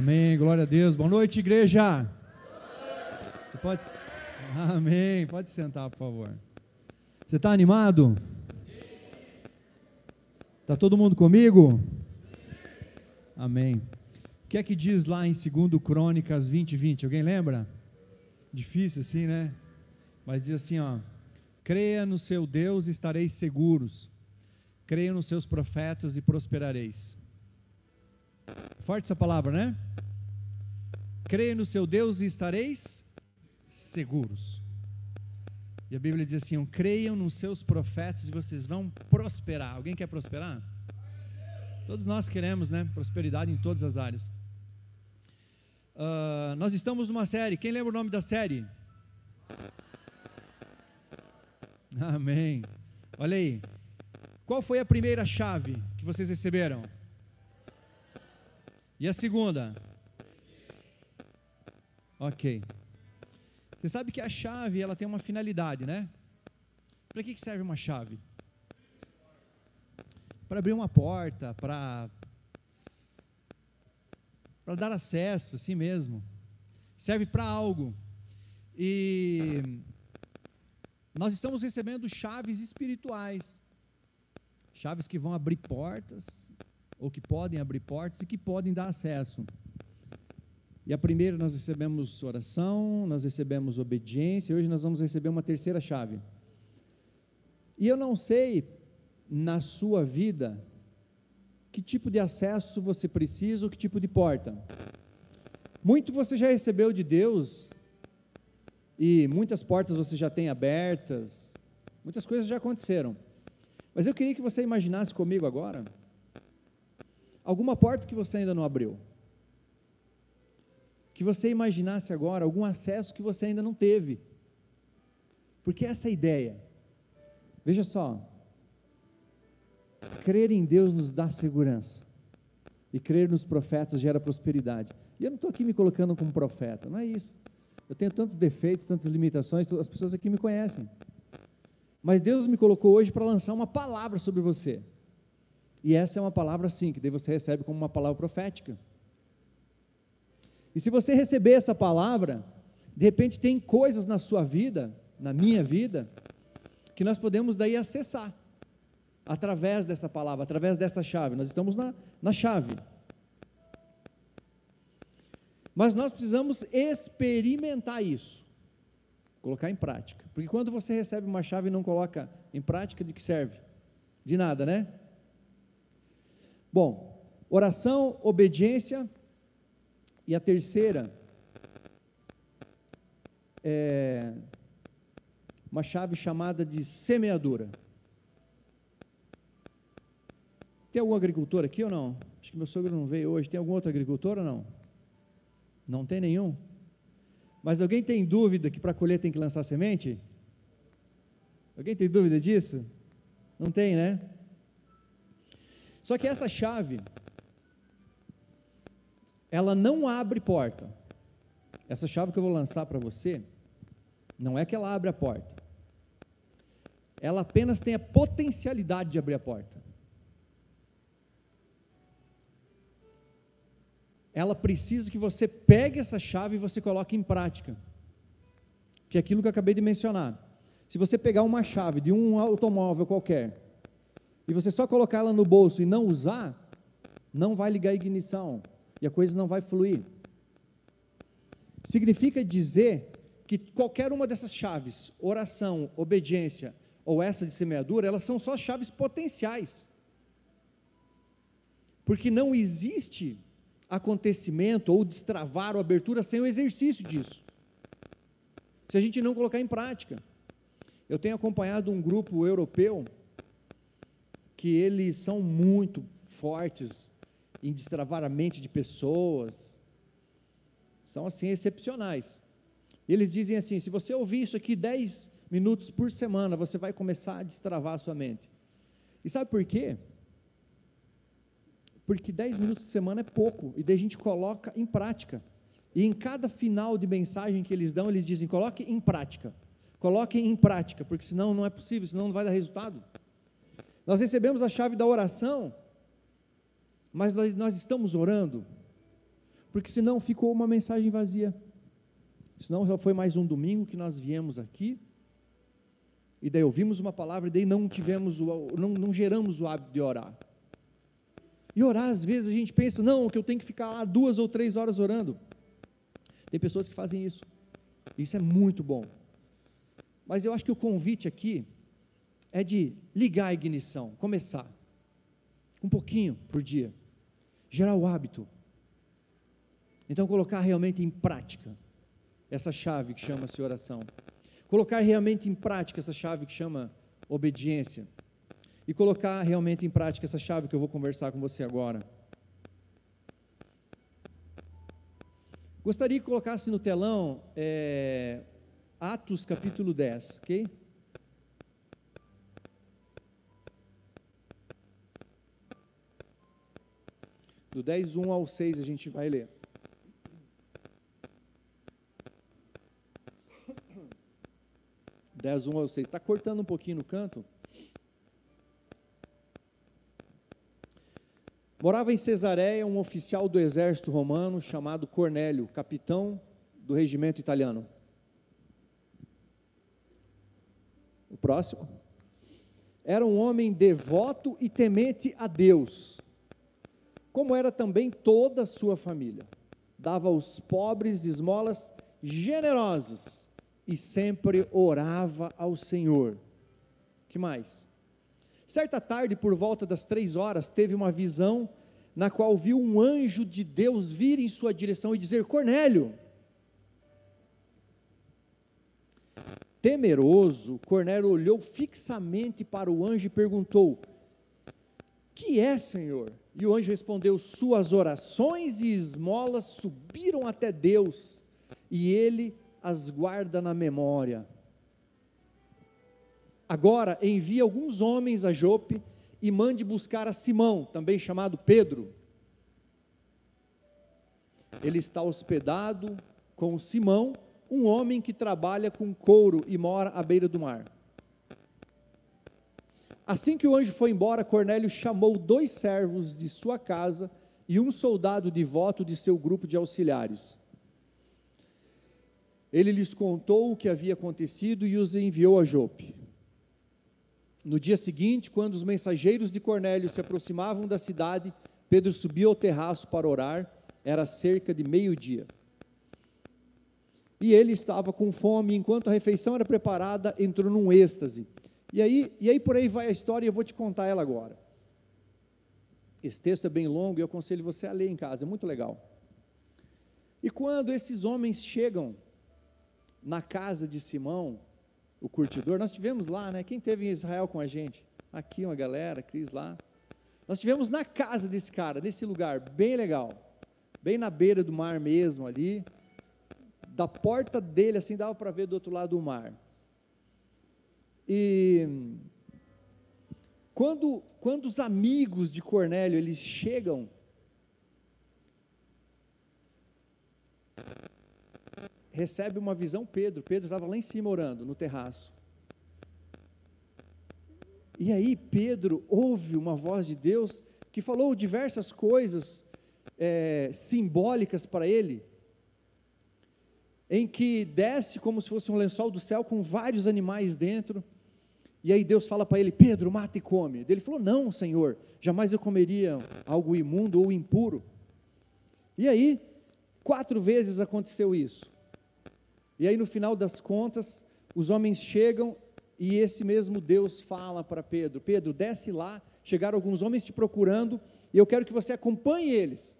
Amém, glória a Deus. Boa noite, igreja. Você pode. Amém. Pode sentar, por favor. Você está animado? Está todo mundo comigo? Amém. O que é que diz lá em 2 Crônicas 20, 20? Alguém lembra? Difícil assim, né? Mas diz assim, ó. Creia no seu Deus e estareis seguros. Creia nos seus profetas e prosperareis. Forte essa palavra, né? Creia no seu Deus e estareis seguros. E a Bíblia diz assim: creiam nos seus profetas e vocês vão prosperar. Alguém quer prosperar? Todos nós queremos, né? Prosperidade em todas as áreas. Uh, nós estamos numa série. Quem lembra o nome da série? Amém. Olha aí. Qual foi a primeira chave que vocês receberam? E a segunda? Ok. Você sabe que a chave ela tem uma finalidade, né? Para que, serve uma chave? Para abrir uma porta, para para dar acesso, assim mesmo. Serve para algo. E nós estamos recebendo chaves espirituais. Chaves que vão abrir portas, ou que podem abrir portas e que podem dar acesso. E a primeira nós recebemos oração, nós recebemos obediência, hoje nós vamos receber uma terceira chave. E eu não sei na sua vida que tipo de acesso você precisa ou que tipo de porta. Muito você já recebeu de Deus e muitas portas você já tem abertas, muitas coisas já aconteceram. Mas eu queria que você imaginasse comigo agora alguma porta que você ainda não abriu que você imaginasse agora algum acesso que você ainda não teve. Porque essa é ideia. Veja só. Crer em Deus nos dá segurança. E crer nos profetas gera prosperidade. E eu não estou aqui me colocando como profeta, não é isso. Eu tenho tantos defeitos, tantas limitações, as pessoas aqui me conhecem. Mas Deus me colocou hoje para lançar uma palavra sobre você. E essa é uma palavra sim, que daí você recebe como uma palavra profética. E se você receber essa palavra, de repente tem coisas na sua vida, na minha vida, que nós podemos daí acessar através dessa palavra, através dessa chave. Nós estamos na, na chave. Mas nós precisamos experimentar isso, colocar em prática. Porque quando você recebe uma chave e não coloca em prática, de que serve? De nada, né? Bom, oração, obediência, e a terceira é uma chave chamada de semeadura. Tem algum agricultor aqui ou não? Acho que meu sogro não veio hoje. Tem algum outro agricultor ou não? Não tem nenhum? Mas alguém tem dúvida que para colher tem que lançar semente? Alguém tem dúvida disso? Não tem, né? Só que essa chave, ela não abre porta. Essa chave que eu vou lançar para você, não é que ela abre a porta. Ela apenas tem a potencialidade de abrir a porta. Ela precisa que você pegue essa chave e você coloque em prática. Que é aquilo que eu acabei de mencionar. Se você pegar uma chave de um automóvel qualquer e você só colocar ela no bolso e não usar, não vai ligar a ignição, e a coisa não vai fluir. Significa dizer que qualquer uma dessas chaves, oração, obediência ou essa de semeadura, elas são só chaves potenciais. Porque não existe acontecimento ou destravar ou abertura sem o exercício disso. Se a gente não colocar em prática. Eu tenho acompanhado um grupo europeu que eles são muito fortes em destravar a mente de pessoas. São assim excepcionais. Eles dizem assim: se você ouvir isso aqui 10 minutos por semana, você vai começar a destravar a sua mente. E sabe por quê? Porque 10 minutos por semana é pouco, e daí a gente coloca em prática. E em cada final de mensagem que eles dão, eles dizem: coloque em prática. Coloque em prática, porque senão não é possível, senão não vai dar resultado. Nós recebemos a chave da oração mas nós, nós estamos orando. porque senão ficou uma mensagem vazia. Senão já foi mais um domingo que nós viemos aqui, e daí ouvimos uma palavra, e daí não tivemos, o, não, não geramos o hábito de orar. E orar, às vezes, a gente pensa, não, que eu tenho que ficar lá duas ou três horas orando. Tem pessoas que fazem isso. Isso é muito bom. Mas eu acho que o convite aqui é de ligar a ignição, começar. Um pouquinho por dia. Gerar o hábito. Então, colocar realmente em prática essa chave que chama-se oração. Colocar realmente em prática essa chave que chama obediência e colocar realmente em prática essa chave que eu vou conversar com você agora. Gostaria que colocasse no telão é, Atos capítulo 10, ok? Do 10, 1 ao 6 a gente vai ler. Dez, um ao seis. Está cortando um pouquinho no canto? Morava em Cesareia um oficial do exército romano chamado Cornélio, capitão do regimento italiano. O próximo. Era um homem devoto e temente a Deus, como era também toda a sua família. Dava aos pobres esmolas generosas e sempre orava ao Senhor. Que mais? Certa tarde, por volta das três horas, teve uma visão na qual viu um anjo de Deus vir em sua direção e dizer: Cornélio. Temeroso, Cornélio olhou fixamente para o anjo e perguntou: Que é, Senhor? E o anjo respondeu: Suas orações e esmolas subiram até Deus, e ele as guarda na memória. Agora envie alguns homens a Jope e mande buscar a Simão, também chamado Pedro. Ele está hospedado com Simão, um homem que trabalha com couro e mora à beira do mar. Assim que o anjo foi embora, Cornélio chamou dois servos de sua casa e um soldado devoto de seu grupo de auxiliares. Ele lhes contou o que havia acontecido e os enviou a Jope. No dia seguinte, quando os mensageiros de Cornélio se aproximavam da cidade, Pedro subiu ao terraço para orar, era cerca de meio-dia. E ele estava com fome, enquanto a refeição era preparada, entrou num êxtase. E aí, e aí por aí vai a história, e eu vou te contar ela agora. Esse texto é bem longo e eu aconselho você a ler em casa, é muito legal. E quando esses homens chegam na casa de Simão, o curtidor. Nós tivemos lá, né? Quem teve em Israel com a gente? Aqui uma galera, Cris lá. Nós tivemos na casa desse cara, nesse lugar, bem legal. Bem na beira do mar mesmo ali. Da porta dele, assim, dava para ver do outro lado do mar. E quando, quando os amigos de Cornélio, eles chegam recebe uma visão Pedro. Pedro estava lá em cima orando, no terraço. E aí Pedro ouve uma voz de Deus que falou diversas coisas é, simbólicas para ele, em que desce como se fosse um lençol do céu com vários animais dentro. E aí Deus fala para ele: Pedro, mata e come. Ele falou: Não, Senhor, jamais eu comeria algo imundo ou impuro. E aí, quatro vezes aconteceu isso. E aí, no final das contas, os homens chegam e esse mesmo Deus fala para Pedro: Pedro, desce lá, chegaram alguns homens te procurando e eu quero que você acompanhe eles,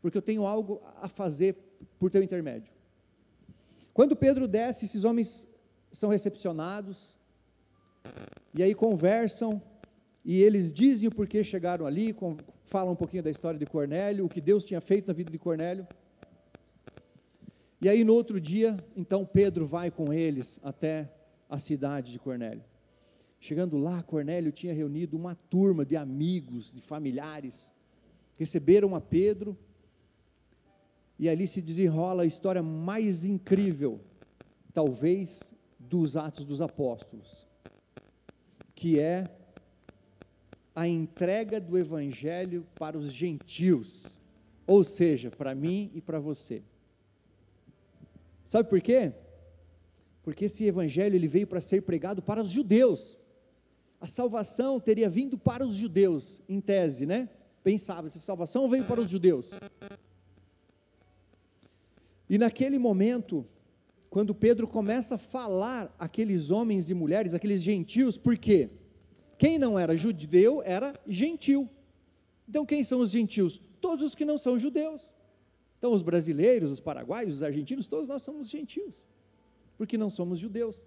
porque eu tenho algo a fazer por teu intermédio. Quando Pedro desce, esses homens são recepcionados, e aí conversam, e eles dizem o porquê chegaram ali, falam um pouquinho da história de Cornélio, o que Deus tinha feito na vida de Cornélio. E aí, no outro dia, então Pedro vai com eles até a cidade de Cornélio. Chegando lá, Cornélio tinha reunido uma turma de amigos, de familiares, receberam a Pedro, e ali se desenrola a história mais incrível, talvez, dos Atos dos Apóstolos, que é a entrega do Evangelho para os gentios. Ou seja, para mim e para você. Sabe por quê? Porque esse evangelho ele veio para ser pregado para os judeus. A salvação teria vindo para os judeus, em tese, né? Pensava, essa salvação veio para os judeus. E naquele momento, quando Pedro começa a falar aqueles homens e mulheres, aqueles gentios, por quê? Quem não era judeu era gentil. Então, quem são os gentios? Todos os que não são judeus. Então, os brasileiros, os paraguaios, os argentinos, todos nós somos gentios, porque não somos judeus.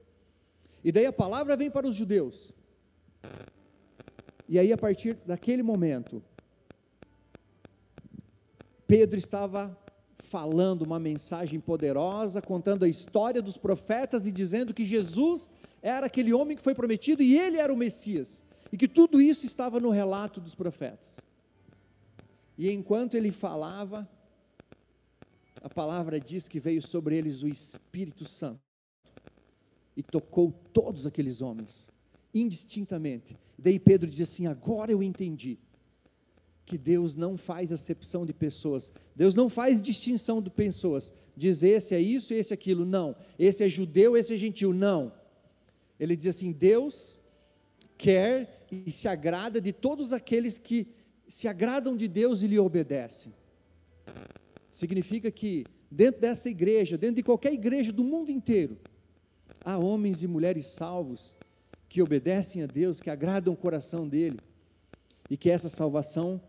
E daí a palavra vem para os judeus. E aí, a partir daquele momento, Pedro estava falando uma mensagem poderosa, contando a história dos profetas e dizendo que Jesus era aquele homem que foi prometido e ele era o Messias, e que tudo isso estava no relato dos profetas. E enquanto ele falava, a palavra diz que veio sobre eles o Espírito Santo e tocou todos aqueles homens, indistintamente. Daí Pedro diz assim: Agora eu entendi que Deus não faz acepção de pessoas, Deus não faz distinção de pessoas, diz esse é isso, esse é aquilo, não, esse é judeu, esse é gentil, não. Ele diz assim: Deus quer e se agrada de todos aqueles que se agradam de Deus e lhe obedecem. Significa que dentro dessa igreja, dentro de qualquer igreja do mundo inteiro, há homens e mulheres salvos que obedecem a Deus, que agradam o coração dele, e que essa salvação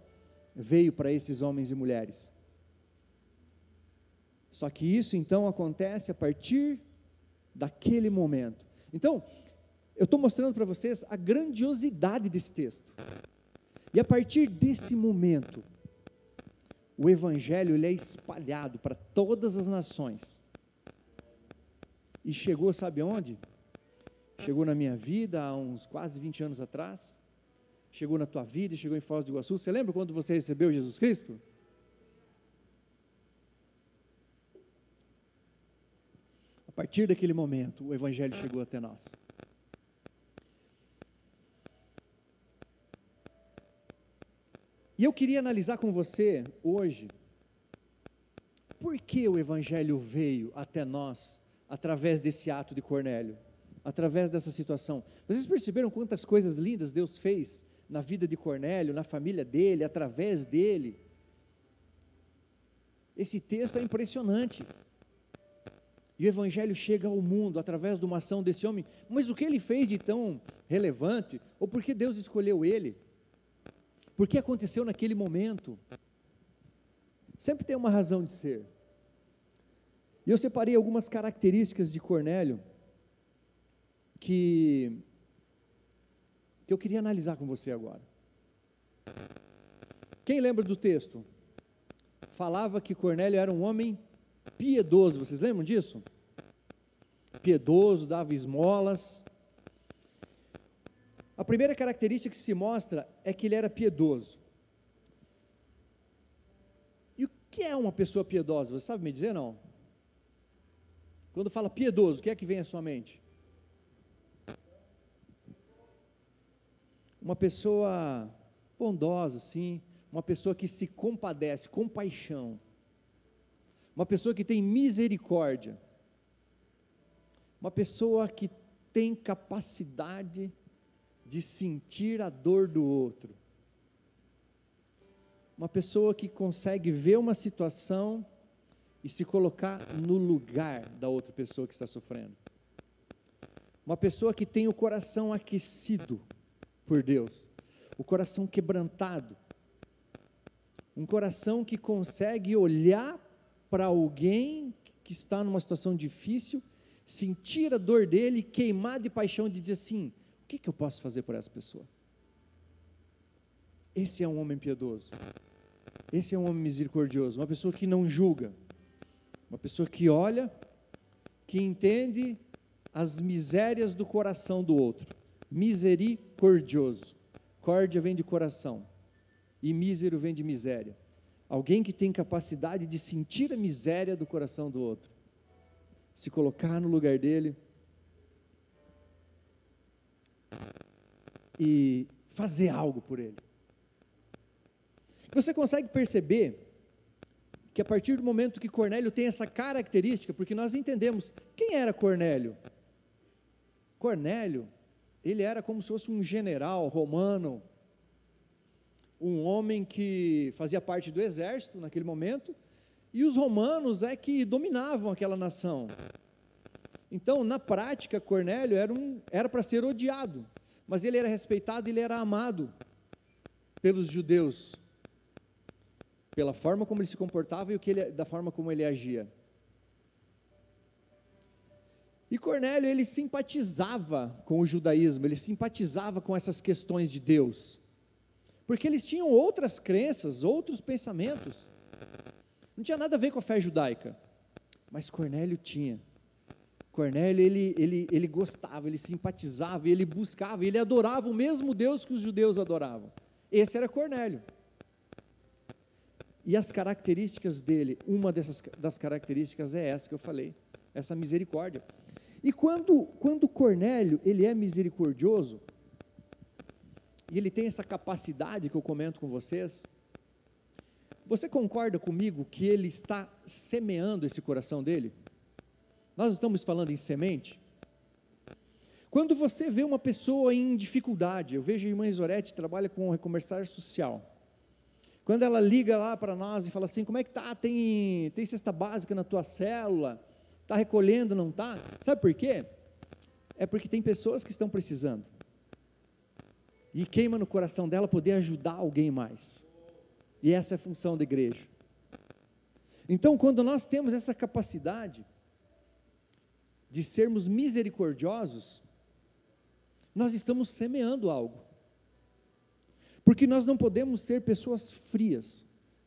veio para esses homens e mulheres. Só que isso então acontece a partir daquele momento. Então, eu estou mostrando para vocês a grandiosidade desse texto. E a partir desse momento, o evangelho ele é espalhado para todas as nações. E chegou, sabe onde? Chegou na minha vida há uns quase 20 anos atrás. Chegou na tua vida, chegou em Foz do Iguaçu. Você lembra quando você recebeu Jesus Cristo? A partir daquele momento, o evangelho chegou até nós. E eu queria analisar com você hoje por que o Evangelho veio até nós através desse ato de Cornélio, através dessa situação. Vocês perceberam quantas coisas lindas Deus fez na vida de Cornélio, na família dele, através dele? Esse texto é impressionante. E o Evangelho chega ao mundo através de uma ação desse homem, mas o que ele fez de tão relevante, ou por que Deus escolheu ele? Por que aconteceu naquele momento? Sempre tem uma razão de ser. E eu separei algumas características de Cornélio que, que eu queria analisar com você agora. Quem lembra do texto? Falava que Cornélio era um homem piedoso, vocês lembram disso? Piedoso, dava esmolas, a primeira característica que se mostra é que ele era piedoso. E o que é uma pessoa piedosa? Você sabe me dizer não? Quando fala piedoso, o que é que vem à sua mente? Uma pessoa bondosa, sim, uma pessoa que se compadece, compaixão. Uma pessoa que tem misericórdia. Uma pessoa que tem capacidade de sentir a dor do outro. Uma pessoa que consegue ver uma situação e se colocar no lugar da outra pessoa que está sofrendo. Uma pessoa que tem o coração aquecido por Deus, o coração quebrantado. Um coração que consegue olhar para alguém que está numa situação difícil, sentir a dor dele, queimar de paixão de dizer assim: o que, que eu posso fazer por essa pessoa? Esse é um homem piedoso. Esse é um homem misericordioso, uma pessoa que não julga, uma pessoa que olha, que entende as misérias do coração do outro. Misericordioso. Córdia vem de coração e mísero vem de miséria. Alguém que tem capacidade de sentir a miséria do coração do outro, se colocar no lugar dele e fazer algo por ele. Você consegue perceber que a partir do momento que Cornélio tem essa característica, porque nós entendemos quem era Cornélio. Cornélio, ele era como se fosse um general romano, um homem que fazia parte do exército naquele momento, e os romanos é que dominavam aquela nação. Então, na prática, Cornélio era um, para ser odiado, mas ele era respeitado, ele era amado pelos judeus, pela forma como ele se comportava e ele, da forma como ele agia. E Cornélio, ele simpatizava com o judaísmo, ele simpatizava com essas questões de Deus, porque eles tinham outras crenças, outros pensamentos. Não tinha nada a ver com a fé judaica, mas Cornélio tinha. Cornélio, ele, ele, ele gostava, ele simpatizava, ele buscava, ele adorava o mesmo Deus que os judeus adoravam. Esse era Cornélio. E as características dele, uma dessas das características é essa que eu falei, essa misericórdia. E quando, quando Cornélio, ele é misericordioso, e ele tem essa capacidade que eu comento com vocês, você concorda comigo que ele está semeando esse coração dele? Nós estamos falando em semente? Quando você vê uma pessoa em dificuldade, eu vejo a irmã Isorete trabalha com recomeçar social. Quando ela liga lá para nós e fala assim, como é que tá? Tem, tem cesta básica na tua célula? Está recolhendo, não está? Sabe por quê? É porque tem pessoas que estão precisando. E queima no coração dela poder ajudar alguém mais. E essa é a função da igreja. Então, quando nós temos essa capacidade de sermos misericordiosos, nós estamos semeando algo. Porque nós não podemos ser pessoas frias.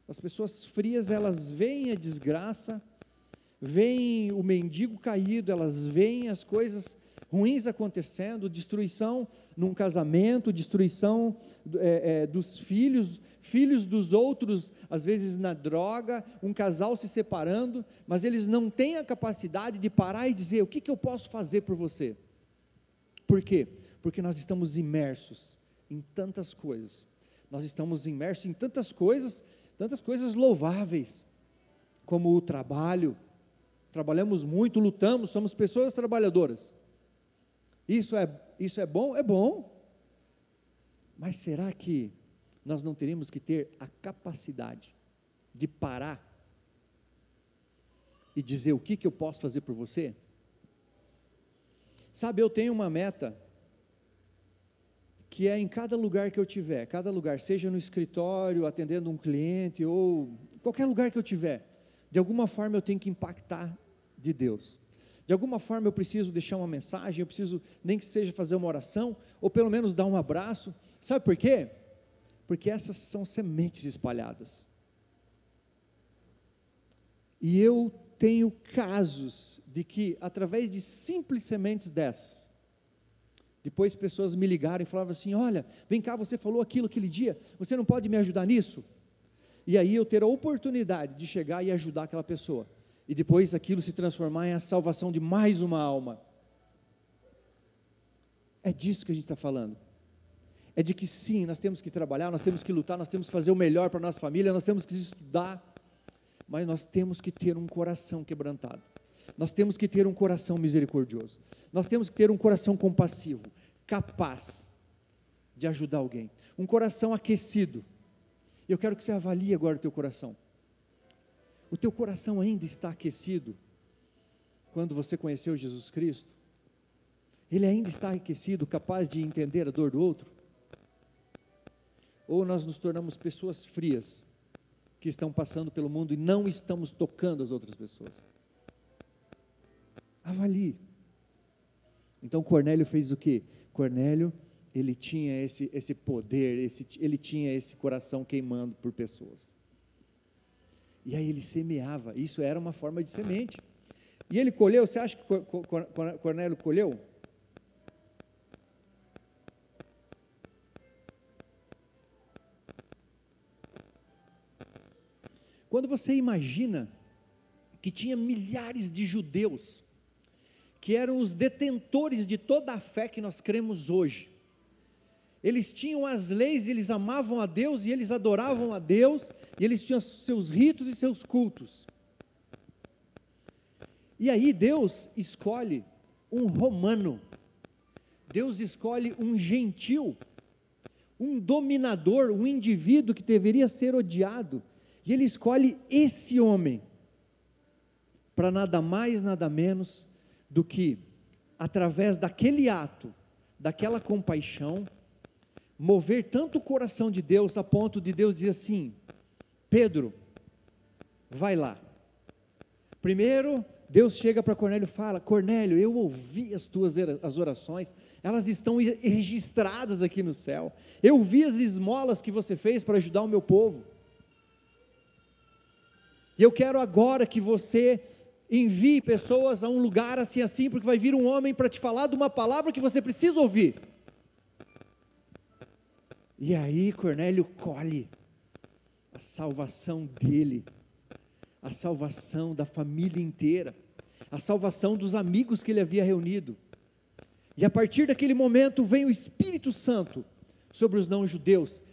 As pessoas frias, elas veem a desgraça, veem o mendigo caído, elas veem as coisas ruins acontecendo, destruição num casamento, destruição é, é, dos filhos, filhos dos outros, às vezes na droga, um casal se separando, mas eles não têm a capacidade de parar e dizer: o que, que eu posso fazer por você? Por quê? Porque nós estamos imersos em tantas coisas, nós estamos imersos em tantas coisas, tantas coisas louváveis, como o trabalho, trabalhamos muito, lutamos, somos pessoas trabalhadoras. Isso é, isso é bom? É bom. Mas será que nós não teríamos que ter a capacidade de parar e dizer o que, que eu posso fazer por você? Sabe, eu tenho uma meta que é em cada lugar que eu tiver, cada lugar, seja no escritório, atendendo um cliente ou qualquer lugar que eu tiver, de alguma forma eu tenho que impactar de Deus. De alguma forma eu preciso deixar uma mensagem, eu preciso nem que seja fazer uma oração, ou pelo menos dar um abraço. Sabe por quê? Porque essas são sementes espalhadas. E eu tenho casos de que, através de simples sementes dessas, depois pessoas me ligaram e falavam assim: Olha, vem cá, você falou aquilo aquele dia, você não pode me ajudar nisso? E aí eu ter a oportunidade de chegar e ajudar aquela pessoa e depois aquilo se transformar em a salvação de mais uma alma. É disso que a gente está falando. É de que sim, nós temos que trabalhar, nós temos que lutar, nós temos que fazer o melhor para nossa família, nós temos que estudar, mas nós temos que ter um coração quebrantado. Nós temos que ter um coração misericordioso. Nós temos que ter um coração compassivo, capaz de ajudar alguém. Um coração aquecido. Eu quero que você avalie agora o teu coração. O teu coração ainda está aquecido quando você conheceu Jesus Cristo? Ele ainda está aquecido, capaz de entender a dor do outro? Ou nós nos tornamos pessoas frias, que estão passando pelo mundo e não estamos tocando as outras pessoas? Avalie. Então Cornélio fez o que? Cornélio, ele tinha esse, esse poder, esse, ele tinha esse coração queimando por pessoas. E aí ele semeava, isso era uma forma de semente. E ele colheu, você acha que Cornélio colheu? Quando você imagina que tinha milhares de judeus, que eram os detentores de toda a fé que nós cremos hoje, eles tinham as leis, eles amavam a Deus e eles adoravam a Deus, e eles tinham seus ritos e seus cultos. E aí Deus escolhe um romano, Deus escolhe um gentil, um dominador, um indivíduo que deveria ser odiado, e ele escolhe esse homem, para nada mais, nada menos do que, através daquele ato, daquela compaixão, mover tanto o coração de Deus a ponto de Deus dizer assim: Pedro, vai lá. Primeiro, Deus chega para Cornélio e fala: Cornélio, eu ouvi as tuas as orações, elas estão registradas aqui no céu. Eu vi as esmolas que você fez para ajudar o meu povo. E eu quero agora que você envie pessoas a um lugar assim assim, porque vai vir um homem para te falar de uma palavra que você precisa ouvir. E aí Cornélio colhe a salvação dele, a salvação da família inteira, a salvação dos amigos que ele havia reunido. E a partir daquele momento vem o Espírito Santo sobre os não-judeus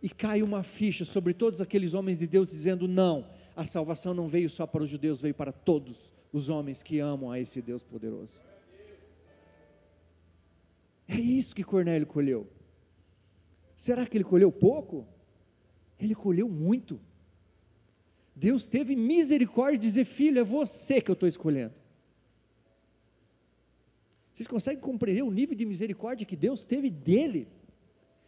e cai uma ficha sobre todos aqueles homens de Deus dizendo: não, a salvação não veio só para os judeus, veio para todos os homens que amam a esse Deus poderoso. É isso que Cornélio colheu. Será que ele colheu pouco? Ele colheu muito. Deus teve misericórdia de dizer: Filho, é você que eu estou escolhendo. Vocês conseguem compreender o nível de misericórdia que Deus teve dele?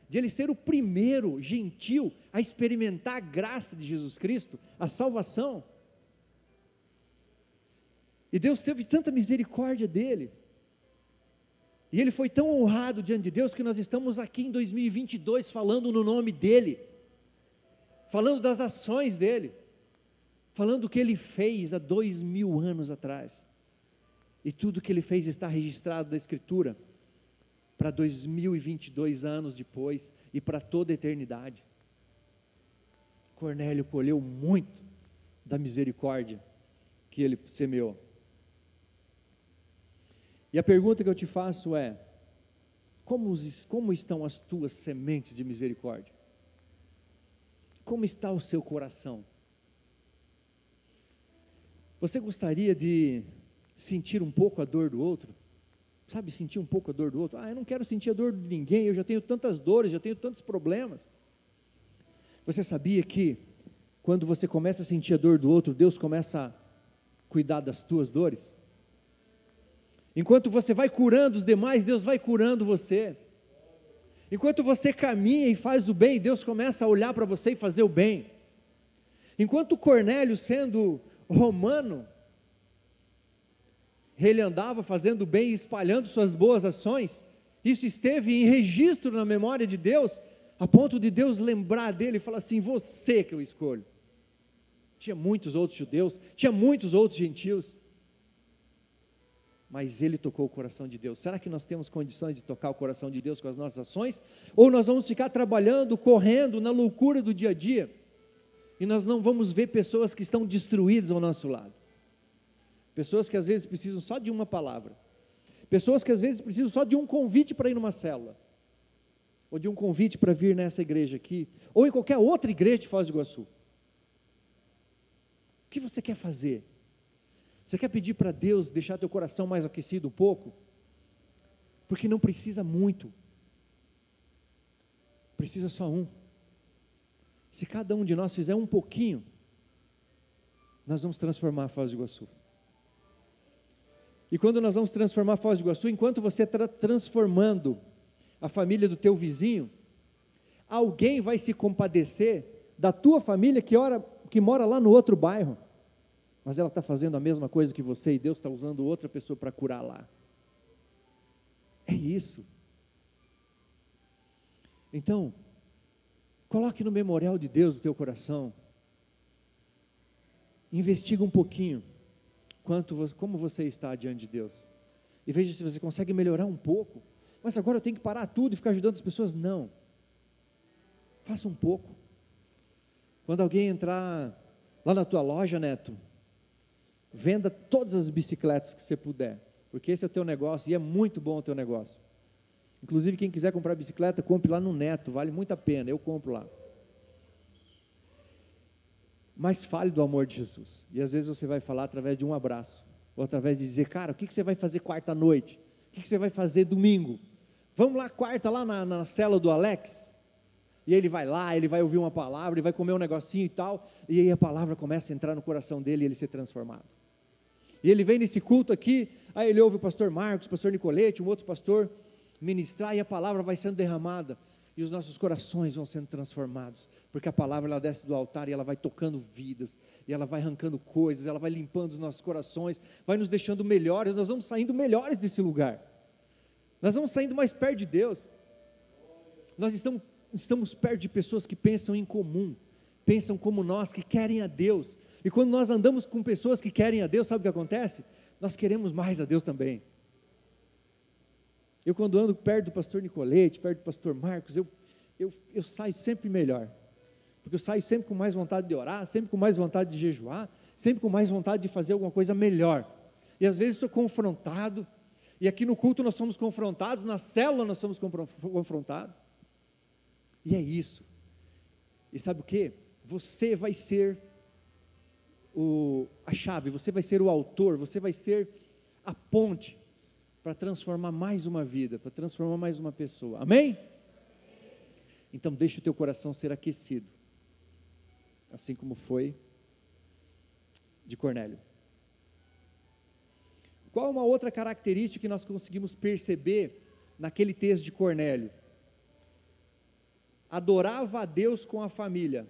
De ele ser o primeiro gentil a experimentar a graça de Jesus Cristo, a salvação. E Deus teve tanta misericórdia dele, e ele foi tão honrado diante de Deus que nós estamos aqui em 2022 falando no nome dele, falando das ações dele, falando o que ele fez há dois mil anos atrás. E tudo que ele fez está registrado na Escritura para 2022 anos depois e para toda a eternidade. Cornélio colheu muito da misericórdia que ele semeou. E a pergunta que eu te faço é: como, como estão as tuas sementes de misericórdia? Como está o seu coração? Você gostaria de sentir um pouco a dor do outro? Sabe, sentir um pouco a dor do outro? Ah, eu não quero sentir a dor de ninguém, eu já tenho tantas dores, já tenho tantos problemas. Você sabia que quando você começa a sentir a dor do outro, Deus começa a cuidar das tuas dores? Enquanto você vai curando os demais, Deus vai curando você. Enquanto você caminha e faz o bem, Deus começa a olhar para você e fazer o bem. Enquanto Cornélio, sendo romano, ele andava fazendo bem e espalhando suas boas ações, isso esteve em registro na memória de Deus, a ponto de Deus lembrar dele e falar assim: Você que eu escolho. Tinha muitos outros judeus, tinha muitos outros gentios, mas ele tocou o coração de Deus. Será que nós temos condições de tocar o coração de Deus com as nossas ações? Ou nós vamos ficar trabalhando, correndo na loucura do dia a dia? E nós não vamos ver pessoas que estão destruídas ao nosso lado. Pessoas que às vezes precisam só de uma palavra. Pessoas que às vezes precisam só de um convite para ir numa célula. Ou de um convite para vir nessa igreja aqui. Ou em qualquer outra igreja de Foz do Iguaçu. O que você quer fazer? Você quer pedir para Deus deixar teu coração mais aquecido um pouco? Porque não precisa muito. Precisa só um. Se cada um de nós fizer um pouquinho, nós vamos transformar a Foz do Iguaçu. E quando nós vamos transformar a Foz do Iguaçu, enquanto você está transformando a família do teu vizinho, alguém vai se compadecer da tua família que, ora, que mora lá no outro bairro mas ela está fazendo a mesma coisa que você e Deus está usando outra pessoa para curar lá. É isso. Então, coloque no memorial de Deus o teu coração. Investiga um pouquinho quanto como você está diante de Deus. E veja se você consegue melhorar um pouco. Mas agora eu tenho que parar tudo e ficar ajudando as pessoas? Não. Faça um pouco. Quando alguém entrar lá na tua loja, Neto, Venda todas as bicicletas que você puder, porque esse é o teu negócio e é muito bom o teu negócio. Inclusive, quem quiser comprar bicicleta, compre lá no Neto, vale muito a pena, eu compro lá. Mas fale do amor de Jesus. E às vezes você vai falar através de um abraço, ou através de dizer, cara, o que você vai fazer quarta-noite? O que você vai fazer domingo? Vamos lá, quarta, lá na, na cela do Alex? E ele vai lá, ele vai ouvir uma palavra, ele vai comer um negocinho e tal, e aí a palavra começa a entrar no coração dele e ele ser transformado. E ele vem nesse culto aqui, aí ele ouve o pastor Marcos, o pastor Nicolete, um outro pastor ministrar, e a palavra vai sendo derramada, e os nossos corações vão sendo transformados, porque a palavra ela desce do altar e ela vai tocando vidas, e ela vai arrancando coisas, ela vai limpando os nossos corações, vai nos deixando melhores, nós vamos saindo melhores desse lugar, nós vamos saindo mais perto de Deus, nós estamos estamos perto de pessoas que pensam em comum, pensam como nós, que querem a Deus. E quando nós andamos com pessoas que querem a Deus, sabe o que acontece? Nós queremos mais a Deus também. Eu, quando ando perto do pastor Nicolete, perto do pastor Marcos, eu, eu, eu saio sempre melhor. Porque eu saio sempre com mais vontade de orar, sempre com mais vontade de jejuar, sempre com mais vontade de fazer alguma coisa melhor. E às vezes sou confrontado, e aqui no culto nós somos confrontados, na célula nós somos confrontados. E é isso. E sabe o que? Você vai ser o, a chave, você vai ser o autor, você vai ser a ponte para transformar mais uma vida, para transformar mais uma pessoa. Amém? Então deixa o teu coração ser aquecido, assim como foi de Cornélio. Qual uma outra característica que nós conseguimos perceber naquele texto de Cornélio? adorava a Deus com a família.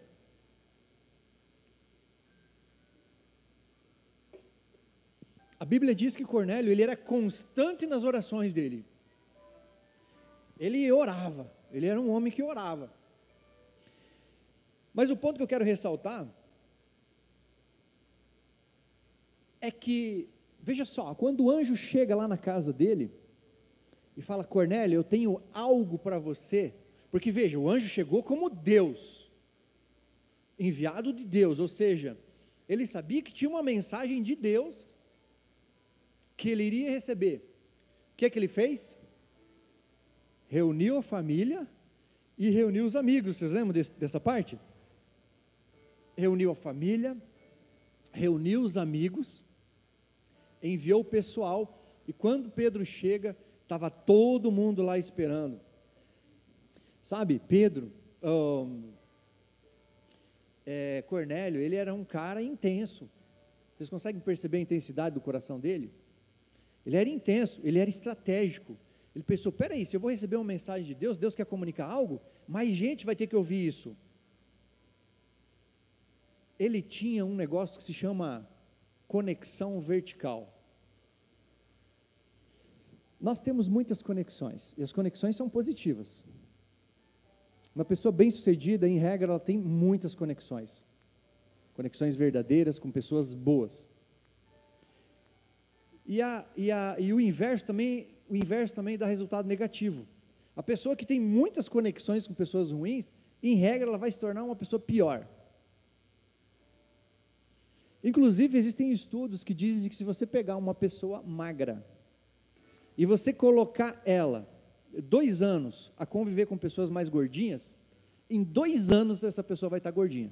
A Bíblia diz que Cornélio ele era constante nas orações dele. Ele orava, ele era um homem que orava. Mas o ponto que eu quero ressaltar é que, veja só, quando o anjo chega lá na casa dele e fala: Cornélio, eu tenho algo para você, porque veja, o anjo chegou como Deus, enviado de Deus, ou seja, ele sabia que tinha uma mensagem de Deus que ele iria receber. O que é que ele fez? Reuniu a família e reuniu os amigos. Vocês lembram desse, dessa parte? Reuniu a família, reuniu os amigos, enviou o pessoal, e quando Pedro chega, estava todo mundo lá esperando. Sabe, Pedro, um, é, Cornélio, ele era um cara intenso. Vocês conseguem perceber a intensidade do coração dele? Ele era intenso, ele era estratégico. Ele pensou: peraí, se eu vou receber uma mensagem de Deus, Deus quer comunicar algo, mais gente vai ter que ouvir isso. Ele tinha um negócio que se chama conexão vertical. Nós temos muitas conexões, e as conexões são positivas. Uma pessoa bem-sucedida, em regra, ela tem muitas conexões. Conexões verdadeiras com pessoas boas. E, a, e, a, e o inverso também, o inverso também dá resultado negativo. A pessoa que tem muitas conexões com pessoas ruins, em regra, ela vai se tornar uma pessoa pior. Inclusive, existem estudos que dizem que se você pegar uma pessoa magra e você colocar ela dois anos a conviver com pessoas mais gordinhas, em dois anos essa pessoa vai estar gordinha.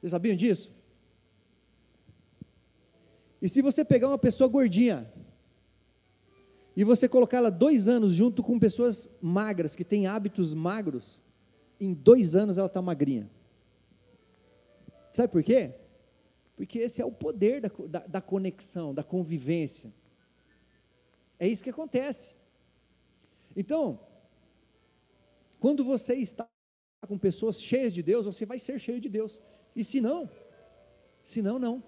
Vocês sabiam disso? E se você pegar uma pessoa gordinha e você colocar ela dois anos junto com pessoas magras, que têm hábitos magros, em dois anos ela está magrinha. Sabe por quê? Porque esse é o poder da, da, da conexão, da convivência. É isso que acontece. Então, quando você está com pessoas cheias de Deus, você vai ser cheio de Deus. E se não, se não, não.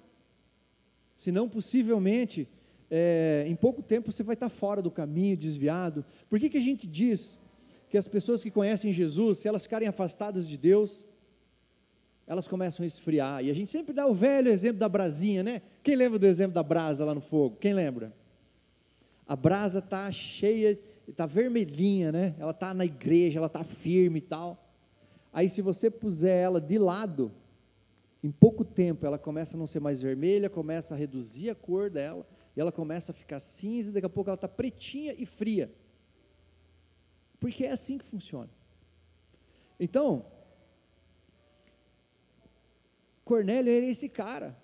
Se não, possivelmente, é, em pouco tempo você vai estar fora do caminho, desviado. Por que, que a gente diz que as pessoas que conhecem Jesus, se elas ficarem afastadas de Deus, elas começam a esfriar. E a gente sempre dá o velho exemplo da brasinha, né? Quem lembra do exemplo da brasa lá no fogo? Quem lembra? A brasa está cheia está vermelhinha, né? Ela está na igreja, ela está firme e tal. Aí, se você puser ela de lado, em pouco tempo ela começa a não ser mais vermelha, começa a reduzir a cor dela, e ela começa a ficar cinza, e daqui a pouco ela está pretinha e fria. Porque é assim que funciona. Então, Cornélio era esse cara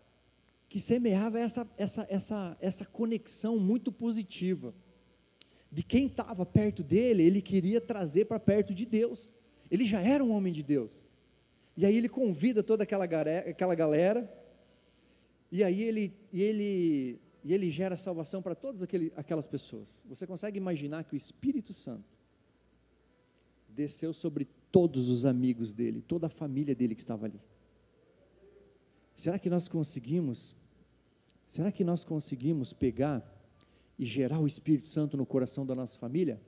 que semeava essa, essa, essa, essa conexão muito positiva. De quem estava perto dele, ele queria trazer para perto de Deus. Ele já era um homem de Deus. E aí ele convida toda aquela, aquela galera, e aí ele, e ele, e ele gera salvação para todas aquele, aquelas pessoas. Você consegue imaginar que o Espírito Santo desceu sobre todos os amigos dele, toda a família dele que estava ali. Será que nós conseguimos? Será que nós conseguimos pegar e gerar o Espírito Santo no coração da nossa família?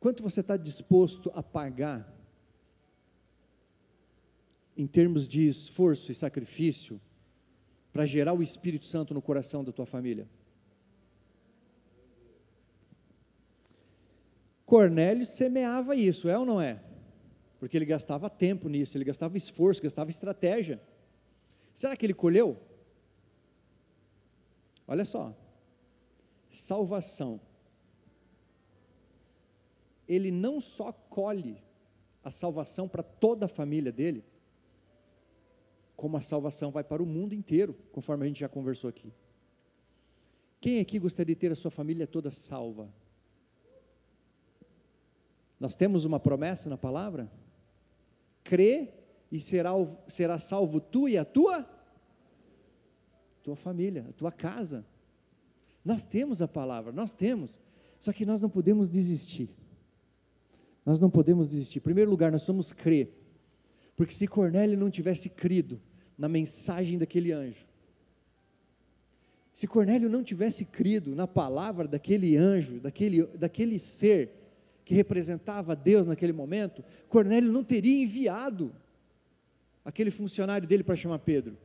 Quanto você está disposto a pagar em termos de esforço e sacrifício para gerar o Espírito Santo no coração da tua família? Cornélio semeava isso, é ou não é? Porque ele gastava tempo nisso, ele gastava esforço, gastava estratégia. Será que ele colheu? Olha só, salvação. Ele não só colhe a salvação para toda a família dele, como a salvação vai para o mundo inteiro, conforme a gente já conversou aqui. Quem aqui gostaria de ter a sua família toda salva? Nós temos uma promessa na palavra? Crê e será, será salvo tu e a tua tua família, a tua casa. Nós temos a palavra, nós temos. Só que nós não podemos desistir. Nós não podemos desistir. Em primeiro lugar, nós somos crer. Porque se Cornélio não tivesse crido na mensagem daquele anjo, se Cornélio não tivesse crido na palavra daquele anjo, daquele, daquele ser, que representava Deus naquele momento, Cornélio não teria enviado aquele funcionário dele para chamar Pedro.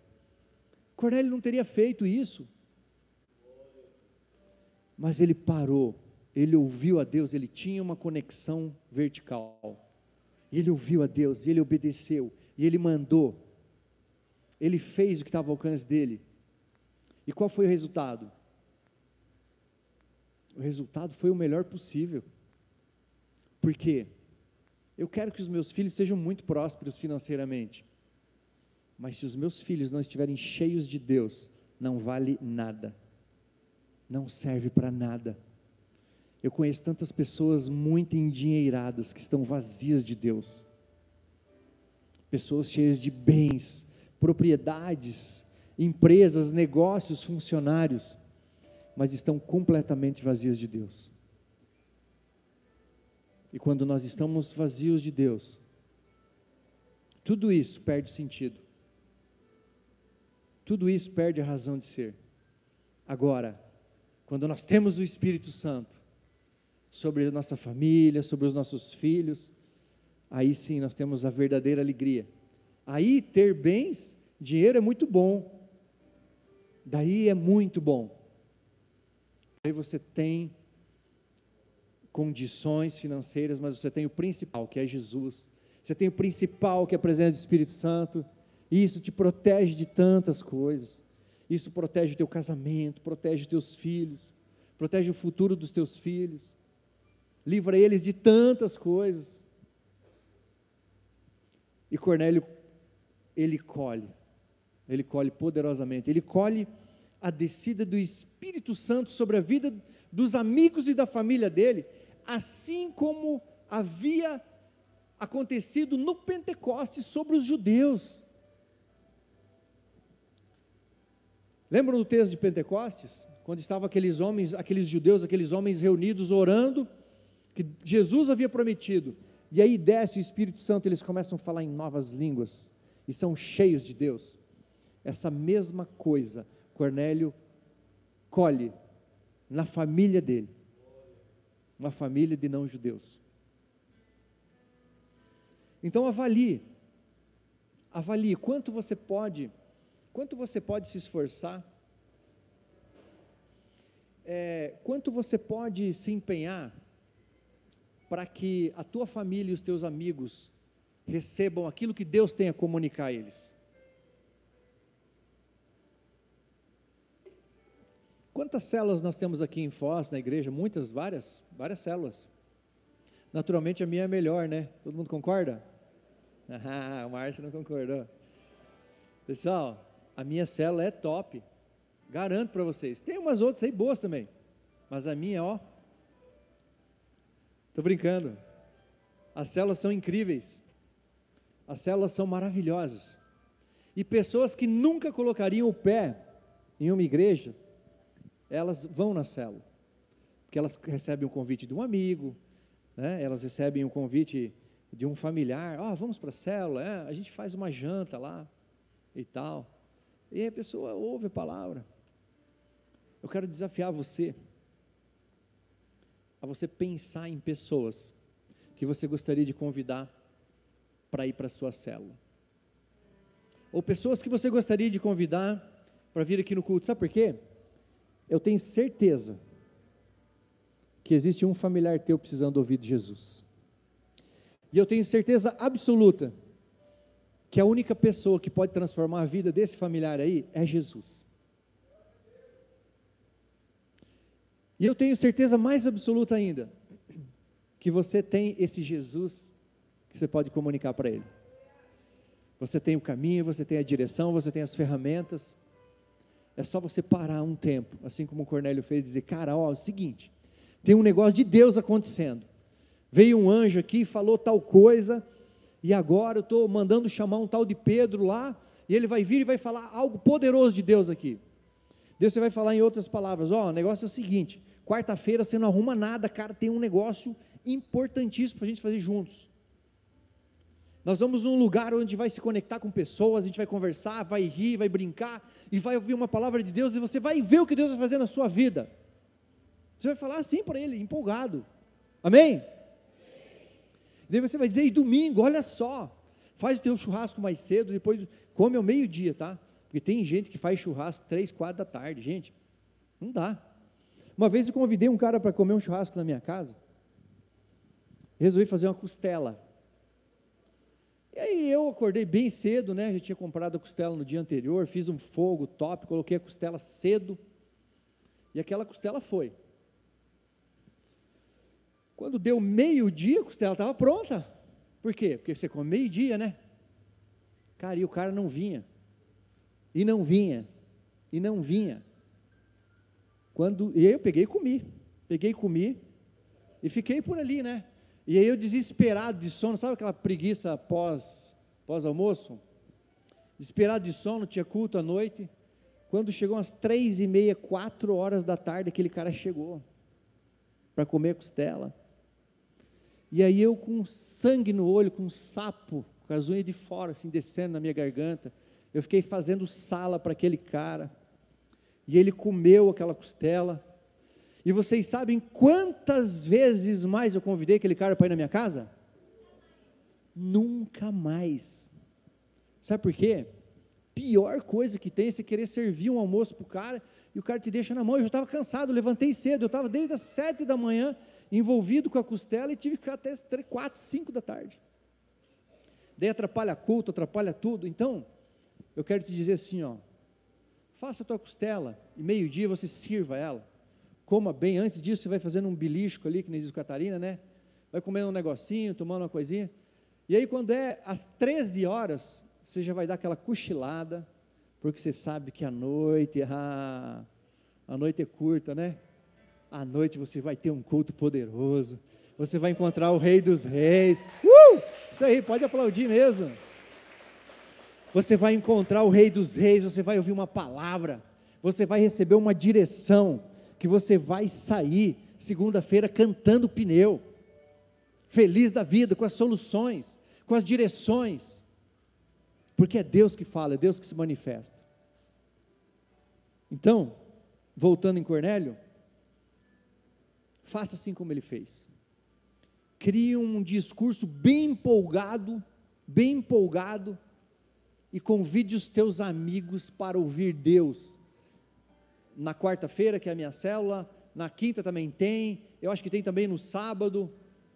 Cornélio não teria feito isso. Mas ele parou, ele ouviu a Deus, ele tinha uma conexão vertical. E ele ouviu a Deus, e ele obedeceu, e ele mandou. Ele fez o que estava ao alcance dele. E qual foi o resultado? O resultado foi o melhor possível. Porque eu quero que os meus filhos sejam muito prósperos financeiramente. Mas se os meus filhos não estiverem cheios de Deus, não vale nada. Não serve para nada. Eu conheço tantas pessoas muito endinheiradas que estão vazias de Deus. Pessoas cheias de bens, propriedades, empresas, negócios, funcionários, mas estão completamente vazias de Deus. E quando nós estamos vazios de Deus, tudo isso perde sentido. Tudo isso perde a razão de ser. Agora, quando nós temos o Espírito Santo sobre a nossa família, sobre os nossos filhos, aí sim nós temos a verdadeira alegria. Aí ter bens, dinheiro é muito bom. Daí é muito bom. Aí você tem condições financeiras, mas você tem o principal, que é Jesus. Você tem o principal, que é a presença do Espírito Santo. E isso te protege de tantas coisas. Isso protege o teu casamento, protege os teus filhos, protege o futuro dos teus filhos. Livra eles de tantas coisas. E Cornélio, ele colhe, ele colhe poderosamente, ele colhe a descida do Espírito Santo sobre a vida dos amigos e da família dele, assim como havia acontecido no Pentecostes sobre os judeus. Lembram do texto de Pentecostes? Quando estavam aqueles homens, aqueles judeus, aqueles homens reunidos orando, que Jesus havia prometido, e aí desce o Espírito Santo, eles começam a falar em novas línguas, e são cheios de Deus. Essa mesma coisa, Cornélio colhe na família dele uma família de não-judeus. Então avalie, avalie quanto você pode, quanto você pode se esforçar, é, quanto você pode se empenhar para que a tua família e os teus amigos recebam aquilo que Deus tem a comunicar a eles. Quantas células nós temos aqui em Foz, na igreja? Muitas, várias, várias células. Naturalmente a minha é melhor, né? Todo mundo concorda? Ah, o Márcio não concordou. Pessoal, a minha célula é top. Garanto para vocês. Tem umas outras aí boas também. Mas a minha, ó. Tô brincando. As células são incríveis. As células são maravilhosas. E pessoas que nunca colocariam o pé em uma igreja, elas vão na célula. Porque elas recebem um convite de um amigo, né? elas recebem um convite de um familiar, ó, oh, vamos para a célula, é, a gente faz uma janta lá e tal. E a pessoa ouve a palavra. Eu quero desafiar você a você pensar em pessoas que você gostaria de convidar para ir para a sua célula. Ou pessoas que você gostaria de convidar para vir aqui no culto. Sabe por quê? Eu tenho certeza que existe um familiar teu precisando ouvir de Jesus. E eu tenho certeza absoluta que a única pessoa que pode transformar a vida desse familiar aí é Jesus. E eu tenho certeza mais absoluta ainda que você tem esse Jesus que você pode comunicar para ele. Você tem o caminho, você tem a direção, você tem as ferramentas. É só você parar um tempo, assim como o Cornélio fez, dizer: Cara, ó, é o seguinte, tem um negócio de Deus acontecendo. Veio um anjo aqui, falou tal coisa, e agora eu estou mandando chamar um tal de Pedro lá, e ele vai vir e vai falar algo poderoso de Deus aqui. Deus você vai falar em outras palavras: Ó, o negócio é o seguinte, quarta-feira você não arruma nada, cara, tem um negócio importantíssimo para a gente fazer juntos. Nós vamos num lugar onde vai se conectar com pessoas, a gente vai conversar, vai rir, vai brincar, e vai ouvir uma palavra de Deus, e você vai ver o que Deus vai fazer na sua vida. Você vai falar assim para Ele, empolgado. Amém? E daí você vai dizer, e domingo, olha só, faz o teu churrasco mais cedo, depois come ao meio-dia, tá? Porque tem gente que faz churrasco três, quatro da tarde, gente, não dá. Uma vez eu convidei um cara para comer um churrasco na minha casa, resolvi fazer uma costela. E aí eu acordei bem cedo, né? Já tinha comprado a costela no dia anterior, fiz um fogo top, coloquei a costela cedo. E aquela costela foi. Quando deu meio-dia, a costela estava pronta. Por quê? Porque você come meio-dia, né? Cara, e o cara não vinha. E não vinha. E não vinha. Quando, e aí eu peguei e comi. Peguei e comi. E fiquei por ali, né? E aí eu desesperado de sono, sabe aquela preguiça pós, pós almoço? Desesperado de sono, tinha culto à noite. Quando chegou umas três e meia, quatro horas da tarde, aquele cara chegou para comer costela. E aí eu com sangue no olho, com um sapo, com as unhas de fora, assim, descendo na minha garganta, eu fiquei fazendo sala para aquele cara. E ele comeu aquela costela. E vocês sabem quantas vezes mais eu convidei aquele cara para ir na minha casa? Nunca mais. Sabe por quê? Pior coisa que tem é você querer servir um almoço para o cara e o cara te deixa na mão. Eu já estava cansado, levantei cedo, eu estava desde as sete da manhã envolvido com a costela e tive que ficar até quatro, cinco da tarde. Daí atrapalha culto, atrapalha tudo. Então, eu quero te dizer assim, ó, faça a tua costela e meio-dia você sirva ela coma bem. Antes disso, você vai fazendo um belisco ali, que nem diz o Catarina, né? Vai comendo um negocinho, tomando uma coisinha. E aí, quando é às 13 horas, você já vai dar aquela cochilada, porque você sabe que a noite, ah, a noite é curta, né? À noite você vai ter um culto poderoso. Você vai encontrar o Rei dos Reis. Uh! Isso aí, pode aplaudir mesmo. Você vai encontrar o Rei dos Reis, você vai ouvir uma palavra, você vai receber uma direção que você vai sair segunda-feira cantando pneu, feliz da vida, com as soluções, com as direções, porque é Deus que fala, é Deus que se manifesta. Então, voltando em Cornélio, faça assim como ele fez. Crie um discurso bem empolgado, bem empolgado, e convide os teus amigos para ouvir Deus na quarta-feira, que é a minha célula, na quinta também tem, eu acho que tem também no sábado,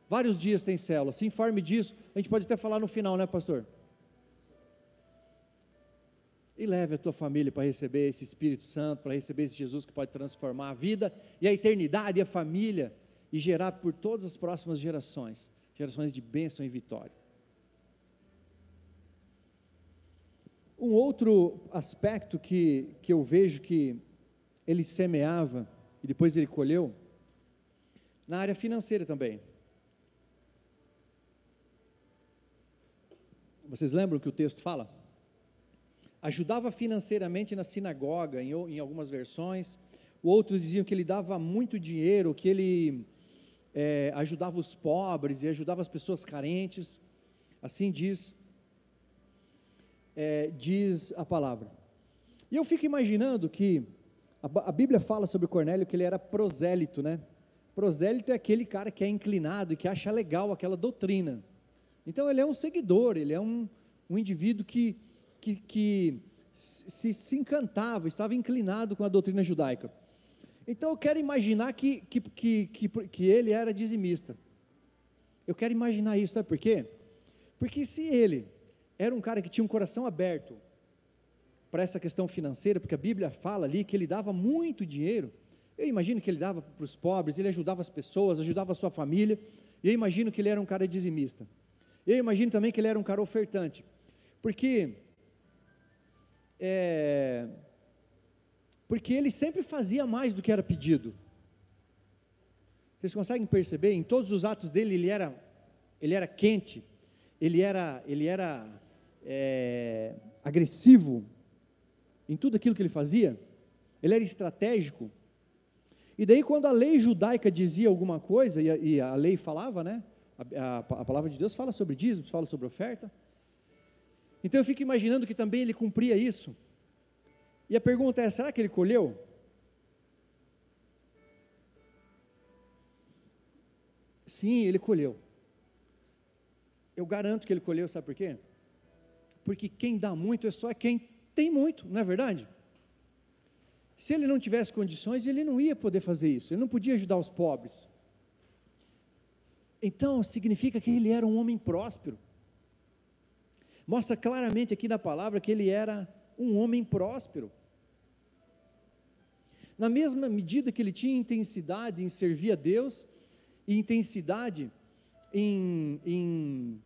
vários dias tem célula, se informe disso, a gente pode até falar no final, né pastor? e leve a tua família para receber esse Espírito Santo, para receber esse Jesus que pode transformar a vida e a eternidade e a família e gerar por todas as próximas gerações, gerações de bênção e vitória. Um outro aspecto que, que eu vejo que ele semeava e depois ele colheu, na área financeira também. Vocês lembram que o texto fala? ajudava financeiramente na sinagoga, em, em algumas versões. Outros diziam que ele dava muito dinheiro, que ele é, ajudava os pobres e ajudava as pessoas carentes. Assim diz, é, diz a palavra. E eu fico imaginando que a, a Bíblia fala sobre Cornélio que ele era prosélito, né? Prosélito é aquele cara que é inclinado e que acha legal aquela doutrina. Então ele é um seguidor, ele é um, um indivíduo que que, que se, se encantava, estava inclinado com a doutrina judaica. Então eu quero imaginar que, que, que, que, que ele era dizimista. Eu quero imaginar isso, sabe por quê? Porque se ele era um cara que tinha um coração aberto para essa questão financeira, porque a Bíblia fala ali que ele dava muito dinheiro, eu imagino que ele dava para os pobres, ele ajudava as pessoas, ajudava a sua família, e eu imagino que ele era um cara dizimista. Eu imagino também que ele era um cara ofertante, porque é, porque ele sempre fazia mais do que era pedido. Vocês conseguem perceber? Em todos os atos dele, ele era, ele era quente, ele era, ele era é, agressivo em tudo aquilo que ele fazia, ele era estratégico. E daí, quando a lei judaica dizia alguma coisa, e a, e a lei falava, né? A, a, a, palavra de Deus fala sobre dízimos, fala sobre oferta. Então eu fico imaginando que também ele cumpria isso. E a pergunta é: será que ele colheu? Sim, ele colheu. Eu garanto que ele colheu, sabe por quê? Porque quem dá muito é só quem tem muito, não é verdade? Se ele não tivesse condições, ele não ia poder fazer isso, ele não podia ajudar os pobres. Então, significa que ele era um homem próspero mostra claramente aqui na palavra que ele era um homem próspero. Na mesma medida que ele tinha intensidade em servir a Deus e intensidade em, em,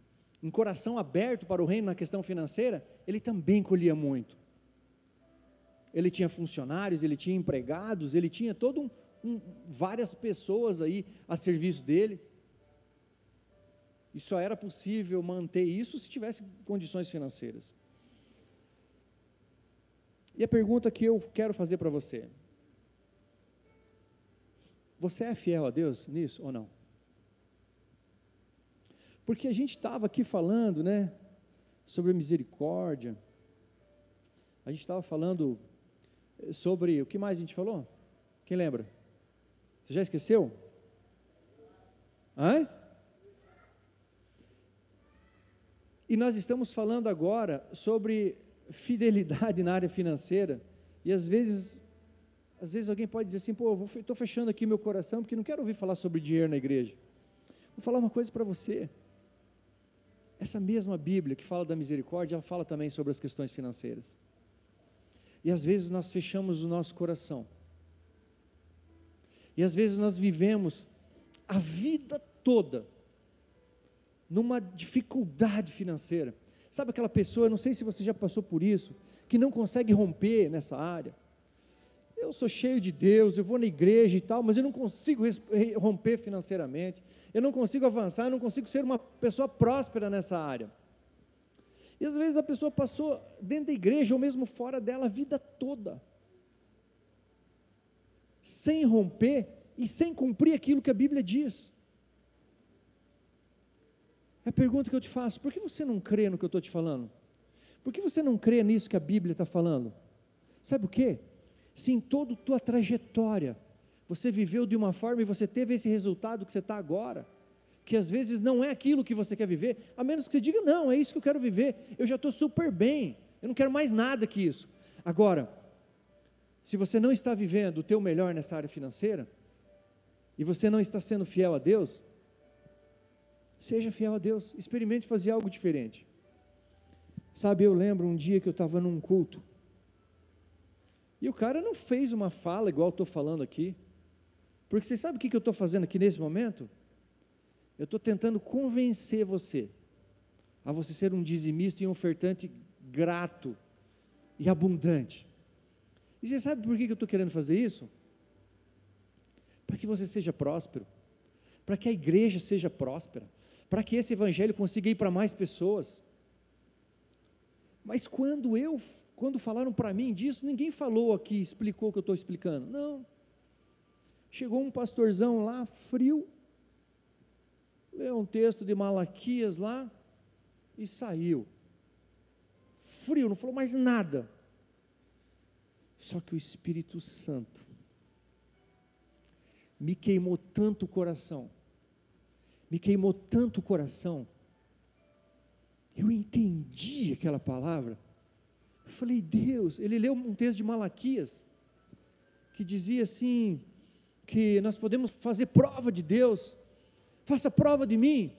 em coração aberto para o reino na questão financeira, ele também colhia muito. Ele tinha funcionários, ele tinha empregados, ele tinha todo um, um, várias pessoas aí a serviço dele. E só era possível manter isso se tivesse condições financeiras. E a pergunta que eu quero fazer para você: Você é fiel a Deus nisso ou não? Porque a gente estava aqui falando, né, sobre misericórdia. A gente estava falando sobre o que mais a gente falou? Quem lembra? Você já esqueceu? Hã? E nós estamos falando agora sobre fidelidade na área financeira. E às vezes, às vezes alguém pode dizer assim, pô, estou fechando aqui meu coração porque não quero ouvir falar sobre dinheiro na igreja. Vou falar uma coisa para você. Essa mesma Bíblia que fala da misericórdia, ela fala também sobre as questões financeiras. E às vezes nós fechamos o nosso coração. E às vezes nós vivemos a vida toda numa dificuldade financeira. Sabe aquela pessoa, não sei se você já passou por isso, que não consegue romper nessa área. Eu sou cheio de Deus, eu vou na igreja e tal, mas eu não consigo romper financeiramente, eu não consigo avançar, eu não consigo ser uma pessoa próspera nessa área. E às vezes a pessoa passou dentro da igreja ou mesmo fora dela a vida toda, sem romper e sem cumprir aquilo que a Bíblia diz. É a pergunta que eu te faço: por que você não crê no que eu estou te falando? Por que você não crê nisso que a Bíblia está falando? Sabe o que? Se em toda a tua trajetória. Você viveu de uma forma e você teve esse resultado que você está agora, que às vezes não é aquilo que você quer viver, a menos que você diga, não, é isso que eu quero viver, eu já estou super bem, eu não quero mais nada que isso. Agora, se você não está vivendo o teu melhor nessa área financeira, e você não está sendo fiel a Deus, Seja fiel a Deus, experimente fazer algo diferente. Sabe, eu lembro um dia que eu estava num culto, E o cara não fez uma fala igual eu estou falando aqui. Porque você sabe o que eu estou fazendo aqui nesse momento? Eu estou tentando convencer você a você ser um dizimista e um ofertante grato e abundante. E você sabe por que eu estou querendo fazer isso? Para que você seja próspero, para que a igreja seja próspera, para que esse evangelho consiga ir para mais pessoas. Mas quando eu, quando falaram para mim disso, ninguém falou aqui, explicou o que eu estou explicando. Não. Chegou um pastorzão lá, frio, leu um texto de Malaquias lá e saiu. Frio, não falou mais nada. Só que o Espírito Santo me queimou tanto o coração, me queimou tanto o coração, eu entendi aquela palavra. Eu falei, Deus, ele leu um texto de Malaquias, que dizia assim: que nós podemos fazer prova de Deus, faça prova de mim.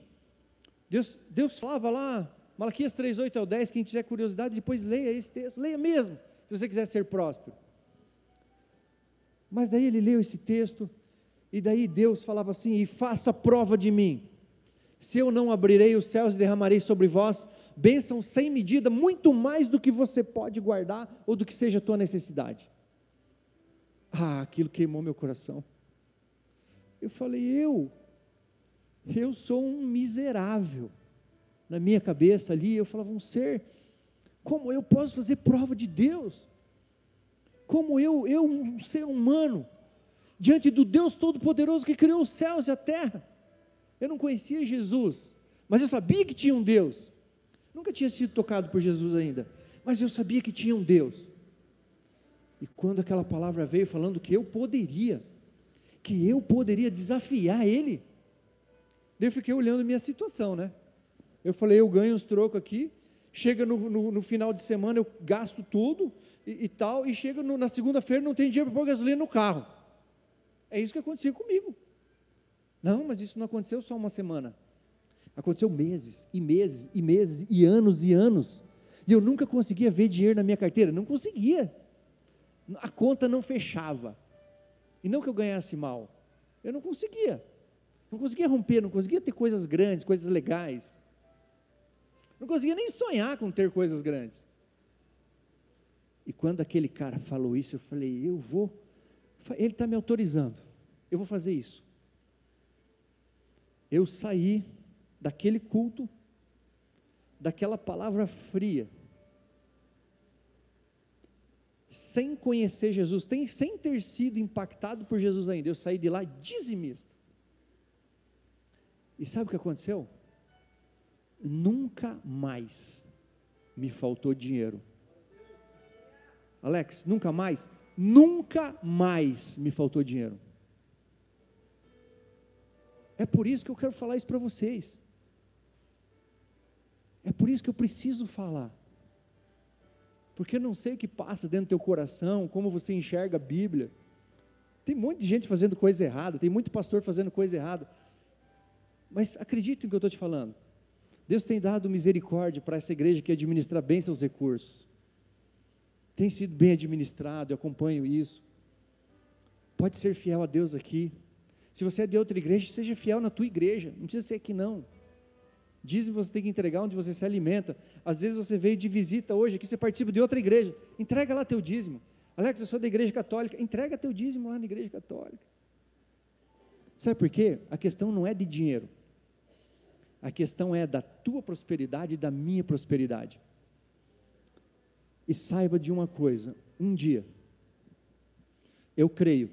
Deus, Deus falava lá, Malaquias 3, 8 ao 10, quem tiver curiosidade, depois leia esse texto, leia mesmo se você quiser ser próspero. Mas daí ele leu esse texto, e daí Deus falava assim: e faça prova de mim. Se eu não abrirei os céus e derramarei sobre vós bênção sem medida, muito mais do que você pode guardar ou do que seja a tua necessidade. Ah, aquilo queimou meu coração. Eu falei, eu, eu sou um miserável. Na minha cabeça ali, eu falava, um ser como eu posso fazer prova de Deus? Como eu, eu, um ser humano, diante do Deus Todo-Poderoso que criou os céus e a terra? Eu não conhecia Jesus, mas eu sabia que tinha um Deus. Nunca tinha sido tocado por Jesus ainda, mas eu sabia que tinha um Deus. E quando aquela palavra veio falando que eu poderia, que eu poderia desafiar Ele, eu fiquei olhando minha situação, né? Eu falei, eu ganho uns trocos aqui, chega no, no, no, final de semana, eu gasto tudo e, e tal, e chega no, na segunda-feira não tem dinheiro para pôr gasolina no carro. É isso que aconteceu comigo. Não, mas isso não aconteceu só uma semana. Aconteceu meses e meses e meses e anos e anos. E eu nunca conseguia ver dinheiro na minha carteira, não conseguia. A conta não fechava. E não que eu ganhasse mal, eu não conseguia. Não conseguia romper, não conseguia ter coisas grandes, coisas legais. Não conseguia nem sonhar com ter coisas grandes. E quando aquele cara falou isso, eu falei: eu vou, ele está me autorizando, eu vou fazer isso. Eu saí daquele culto, daquela palavra fria, sem conhecer Jesus, sem ter sido impactado por Jesus ainda. Eu saí de lá dizimista. E sabe o que aconteceu? nunca mais me faltou dinheiro. Alex, nunca mais? Nunca mais me faltou dinheiro. É por isso que eu quero falar isso para vocês. É por isso que eu preciso falar. Porque eu não sei o que passa dentro do teu coração, como você enxerga a Bíblia. Tem muita gente fazendo coisa errada, tem muito pastor fazendo coisa errada. Mas acredite no que eu estou te falando. Deus tem dado misericórdia para essa igreja que administra bem seus recursos. Tem sido bem administrado, eu acompanho isso. Pode ser fiel a Deus aqui. Se você é de outra igreja, seja fiel na tua igreja. Não precisa ser aqui não. Dizem você tem que entregar onde você se alimenta. Às vezes você veio de visita hoje aqui, você participa de outra igreja. Entrega lá teu dízimo. Alex, eu sou da igreja católica. Entrega teu dízimo lá na igreja católica. Sabe por quê? A questão não é de dinheiro. A questão é da tua prosperidade e da minha prosperidade. E saiba de uma coisa: um dia, eu creio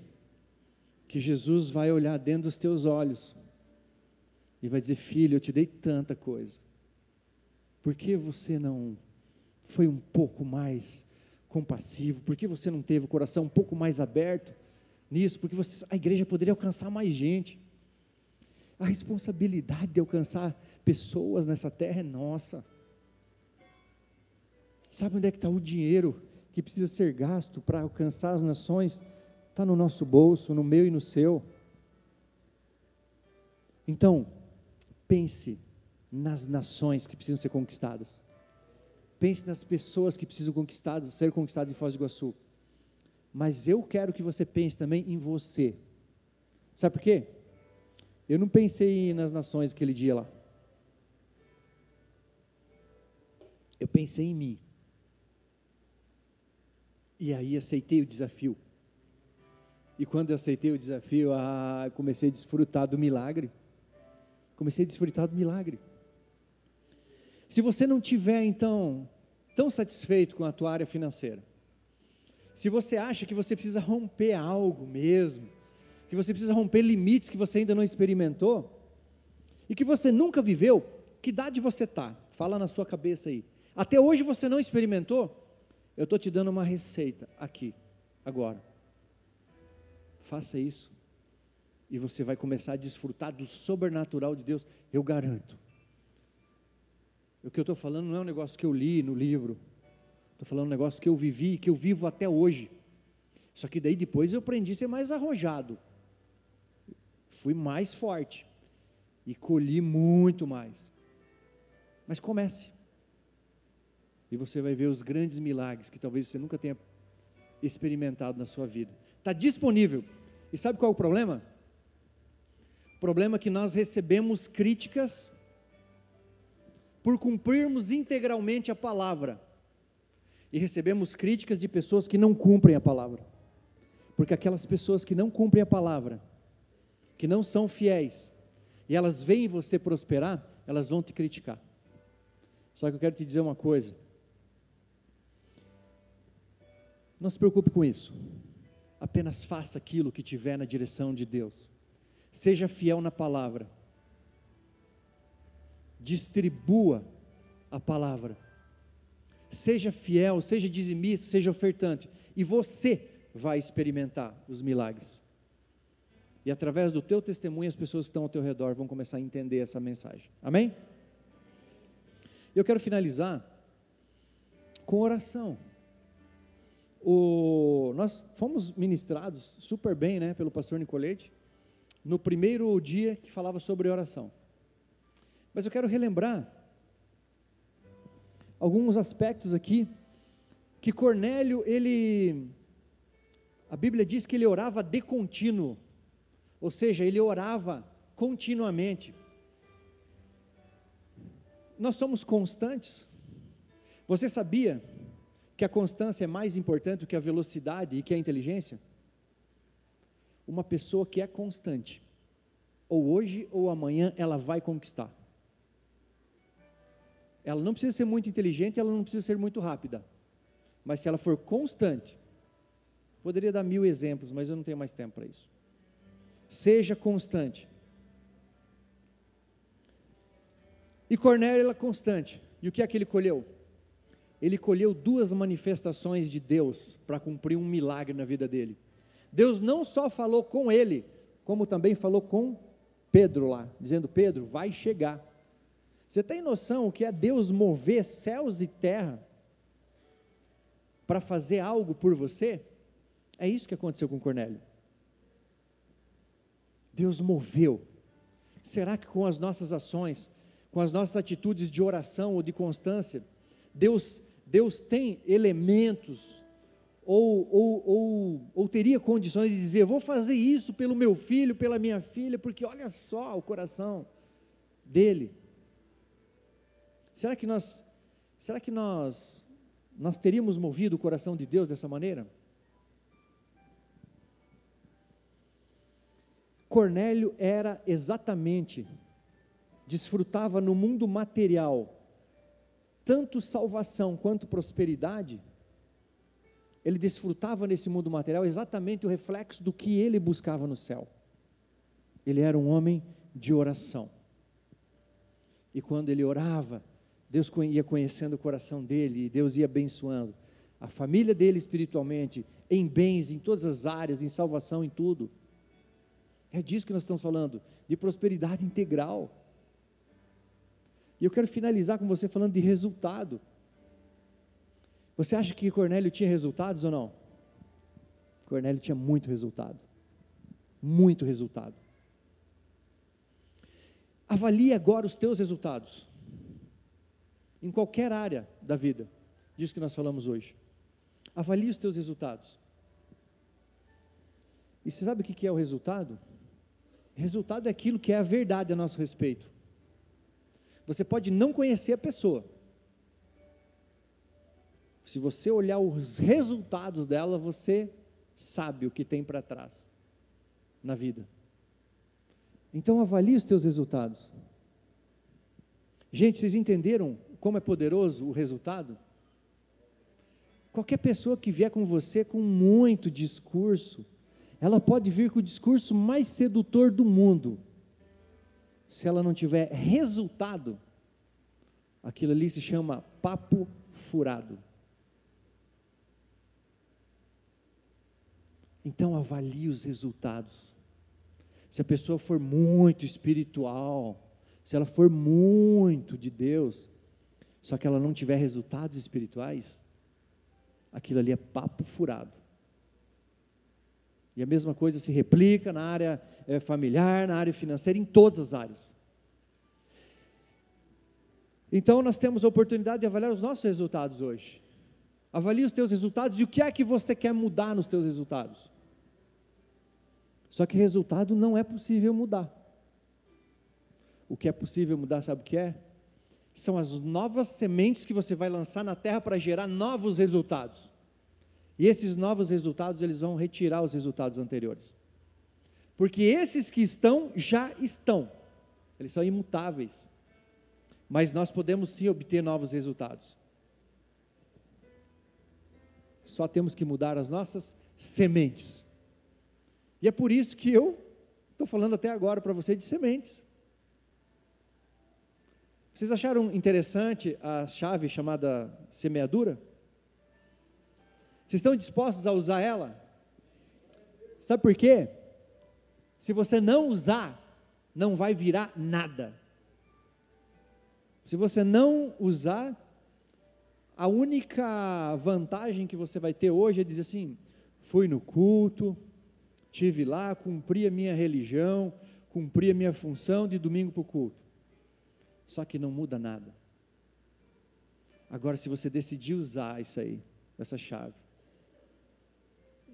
que Jesus vai olhar dentro dos teus olhos e vai dizer: Filho, eu te dei tanta coisa, por que você não foi um pouco mais compassivo? Por que você não teve o coração um pouco mais aberto nisso? Porque você, a igreja poderia alcançar mais gente a responsabilidade de alcançar pessoas nessa terra é nossa. Sabe onde é que está o dinheiro que precisa ser gasto para alcançar as nações? Está no nosso bolso, no meu e no seu. Então, pense nas nações que precisam ser conquistadas. Pense nas pessoas que precisam conquistadas, ser conquistadas em Foz do Iguaçu. Mas eu quero que você pense também em você. Sabe por quê? Eu não pensei nas nações aquele dia lá. Eu pensei em mim. E aí aceitei o desafio. E quando eu aceitei o desafio, ah, comecei a desfrutar do milagre. Comecei a desfrutar do milagre. Se você não tiver, então, tão satisfeito com a tua área financeira, se você acha que você precisa romper algo mesmo, que você precisa romper limites que você ainda não experimentou, e que você nunca viveu, que idade você está? Fala na sua cabeça aí. Até hoje você não experimentou? Eu estou te dando uma receita aqui, agora. Faça isso. E você vai começar a desfrutar do sobrenatural de Deus, eu garanto. O que eu estou falando não é um negócio que eu li no livro, Estou falando um negócio que eu vivi, que eu vivo até hoje. Só que daí depois eu aprendi a ser mais arrojado. Fui mais forte. E colhi muito mais. Mas comece. E você vai ver os grandes milagres que talvez você nunca tenha experimentado na sua vida. Está disponível. E sabe qual é o problema? Problema é que nós recebemos críticas por cumprirmos integralmente a palavra e recebemos críticas de pessoas que não cumprem a palavra. Porque aquelas pessoas que não cumprem a palavra, que não são fiéis, e elas veem você prosperar, elas vão te criticar. Só que eu quero te dizer uma coisa. Não se preocupe com isso. Apenas faça aquilo que tiver na direção de Deus. Seja fiel na palavra. Distribua a palavra seja fiel, seja dizimista, seja ofertante, e você vai experimentar os milagres. E através do teu testemunho, as pessoas que estão ao teu redor vão começar a entender essa mensagem. Amém? Eu quero finalizar com oração. O, nós fomos ministrados super bem, né, pelo pastor Nicolete, no primeiro dia que falava sobre oração. Mas eu quero relembrar alguns aspectos aqui que Cornélio, ele a Bíblia diz que ele orava de contínuo, ou seja, ele orava continuamente. Nós somos constantes. Você sabia que a constância é mais importante do que a velocidade e que a inteligência? Uma pessoa que é constante, ou hoje ou amanhã ela vai conquistar. Ela não precisa ser muito inteligente, ela não precisa ser muito rápida. Mas se ela for constante, poderia dar mil exemplos, mas eu não tenho mais tempo para isso. Seja constante. E Cornélio era constante. E o que é que ele colheu? Ele colheu duas manifestações de Deus para cumprir um milagre na vida dele. Deus não só falou com ele, como também falou com Pedro lá, dizendo: Pedro, vai chegar. Você tem noção o que é Deus mover céus e terra para fazer algo por você? É isso que aconteceu com Cornélio. Deus moveu. Será que com as nossas ações, com as nossas atitudes de oração ou de constância, Deus, Deus tem elementos ou, ou, ou, ou teria condições de dizer: vou fazer isso pelo meu filho, pela minha filha, porque olha só o coração dele. Será que nós, será que nós, nós teríamos movido o coração de Deus dessa maneira? Cornélio era exatamente, desfrutava no mundo material, tanto salvação quanto prosperidade, ele desfrutava nesse mundo material exatamente o reflexo do que ele buscava no céu. Ele era um homem de oração. E quando ele orava, Deus ia conhecendo o coração dele, e Deus ia abençoando a família dele espiritualmente, em bens, em todas as áreas, em salvação, em tudo. É disso que nós estamos falando, de prosperidade integral. E eu quero finalizar com você falando de resultado. Você acha que Cornélio tinha resultados ou não? Cornélio tinha muito resultado. Muito resultado. Avalie agora os teus resultados em qualquer área da vida, disso que nós falamos hoje. Avalie os teus resultados. E você sabe o que é o resultado? Resultado é aquilo que é a verdade a nosso respeito. Você pode não conhecer a pessoa. Se você olhar os resultados dela, você sabe o que tem para trás na vida. Então avalie os teus resultados. Gente, vocês entenderam como é poderoso o resultado? Qualquer pessoa que vier com você com muito discurso, ela pode vir com o discurso mais sedutor do mundo. Se ela não tiver resultado, aquilo ali se chama papo furado. Então avalie os resultados. Se a pessoa for muito espiritual, se ela for muito de Deus, só que ela não tiver resultados espirituais, aquilo ali é papo furado. E a mesma coisa se replica na área é, familiar, na área financeira, em todas as áreas. Então nós temos a oportunidade de avaliar os nossos resultados hoje. Avalie os teus resultados e o que é que você quer mudar nos teus resultados. Só que resultado não é possível mudar. O que é possível mudar, sabe o que é? São as novas sementes que você vai lançar na terra para gerar novos resultados. E esses novos resultados, eles vão retirar os resultados anteriores. Porque esses que estão, já estão. Eles são imutáveis. Mas nós podemos sim obter novos resultados. Só temos que mudar as nossas sementes. E é por isso que eu estou falando até agora para você de sementes. Vocês acharam interessante a chave chamada semeadura? Vocês estão dispostos a usar ela? Sabe por quê? Se você não usar, não vai virar nada. Se você não usar, a única vantagem que você vai ter hoje é dizer assim: fui no culto, Tive lá, cumpri a minha religião, cumpri a minha função de domingo para o culto. Só que não muda nada. Agora, se você decidir usar isso aí, essa chave,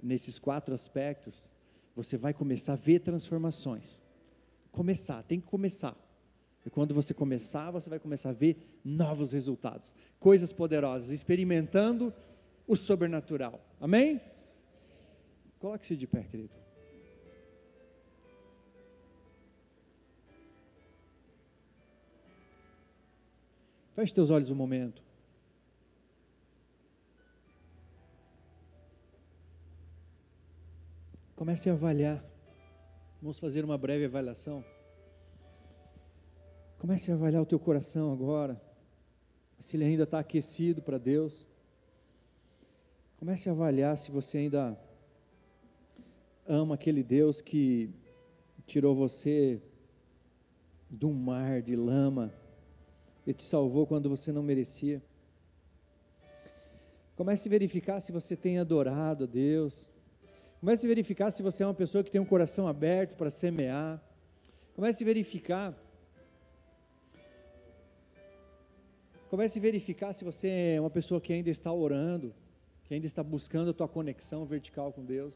nesses quatro aspectos, você vai começar a ver transformações. Começar, tem que começar. E quando você começar, você vai começar a ver novos resultados, coisas poderosas, experimentando o sobrenatural. Amém? Coloque-se de pé, querido. Feche teus olhos um momento. Comece a avaliar. Vamos fazer uma breve avaliação. Comece a avaliar o teu coração agora. Se ele ainda está aquecido para Deus. Comece a avaliar se você ainda ama aquele Deus que tirou você um mar de lama ele te salvou quando você não merecia. Comece a verificar se você tem adorado a Deus. Comece a verificar se você é uma pessoa que tem um coração aberto para semear. Comece a verificar. Comece a verificar se você é uma pessoa que ainda está orando, que ainda está buscando a tua conexão vertical com Deus.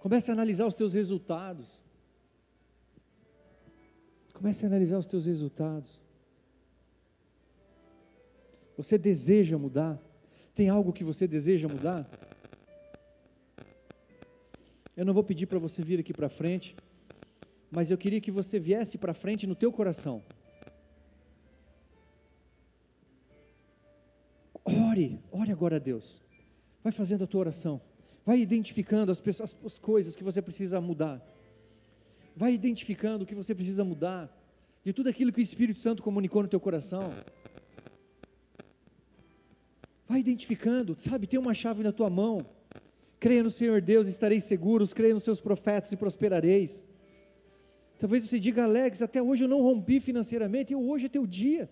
Comece a analisar os teus resultados. Comece a analisar os teus resultados. Você deseja mudar? Tem algo que você deseja mudar? Eu não vou pedir para você vir aqui para frente, mas eu queria que você viesse para frente no teu coração. Ore, ore agora a Deus. Vai fazendo a tua oração. Vai identificando as, pessoas, as coisas que você precisa mudar vai identificando o que você precisa mudar, de tudo aquilo que o Espírito Santo comunicou no teu coração. Vai identificando, sabe, tem uma chave na tua mão. Creia no Senhor Deus, estareis seguros, creia nos seus profetas e prosperareis. Talvez você diga, Alex, até hoje eu não rompi financeiramente, e hoje é teu dia.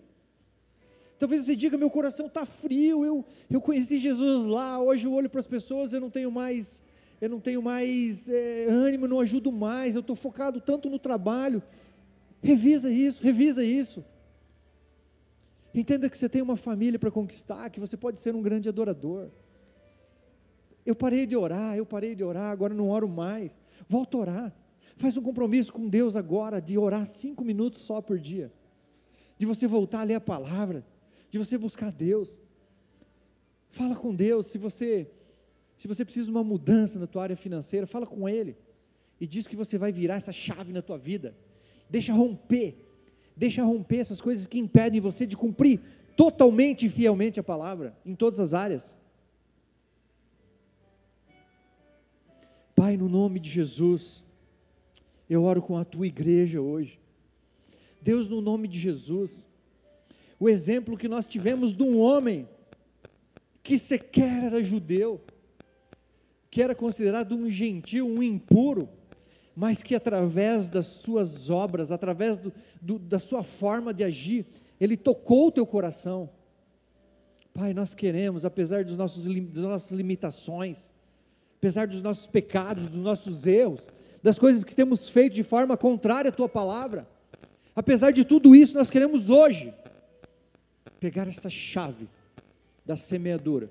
Talvez você diga, meu coração está frio, eu, eu conheci Jesus lá, hoje eu olho para as pessoas, eu não tenho mais eu não tenho mais é, ânimo, não ajudo mais, eu estou focado tanto no trabalho. Revisa isso, revisa isso. Entenda que você tem uma família para conquistar, que você pode ser um grande adorador. Eu parei de orar, eu parei de orar, agora não oro mais. Volta a orar. Faz um compromisso com Deus agora de orar cinco minutos só por dia. De você voltar a ler a palavra, de você buscar Deus. Fala com Deus, se você se você precisa de uma mudança na tua área financeira, fala com ele e diz que você vai virar essa chave na tua vida. Deixa romper. Deixa romper essas coisas que impedem você de cumprir totalmente e fielmente a palavra em todas as áreas. Pai, no nome de Jesus, eu oro com a tua igreja hoje. Deus, no nome de Jesus, o exemplo que nós tivemos de um homem que sequer era judeu, que era considerado um gentil, um impuro, mas que através das suas obras, através do, do, da sua forma de agir, ele tocou o teu coração. Pai, nós queremos, apesar dos nossos, das nossas limitações, apesar dos nossos pecados, dos nossos erros, das coisas que temos feito de forma contrária à tua palavra, apesar de tudo isso, nós queremos hoje pegar essa chave da semeadura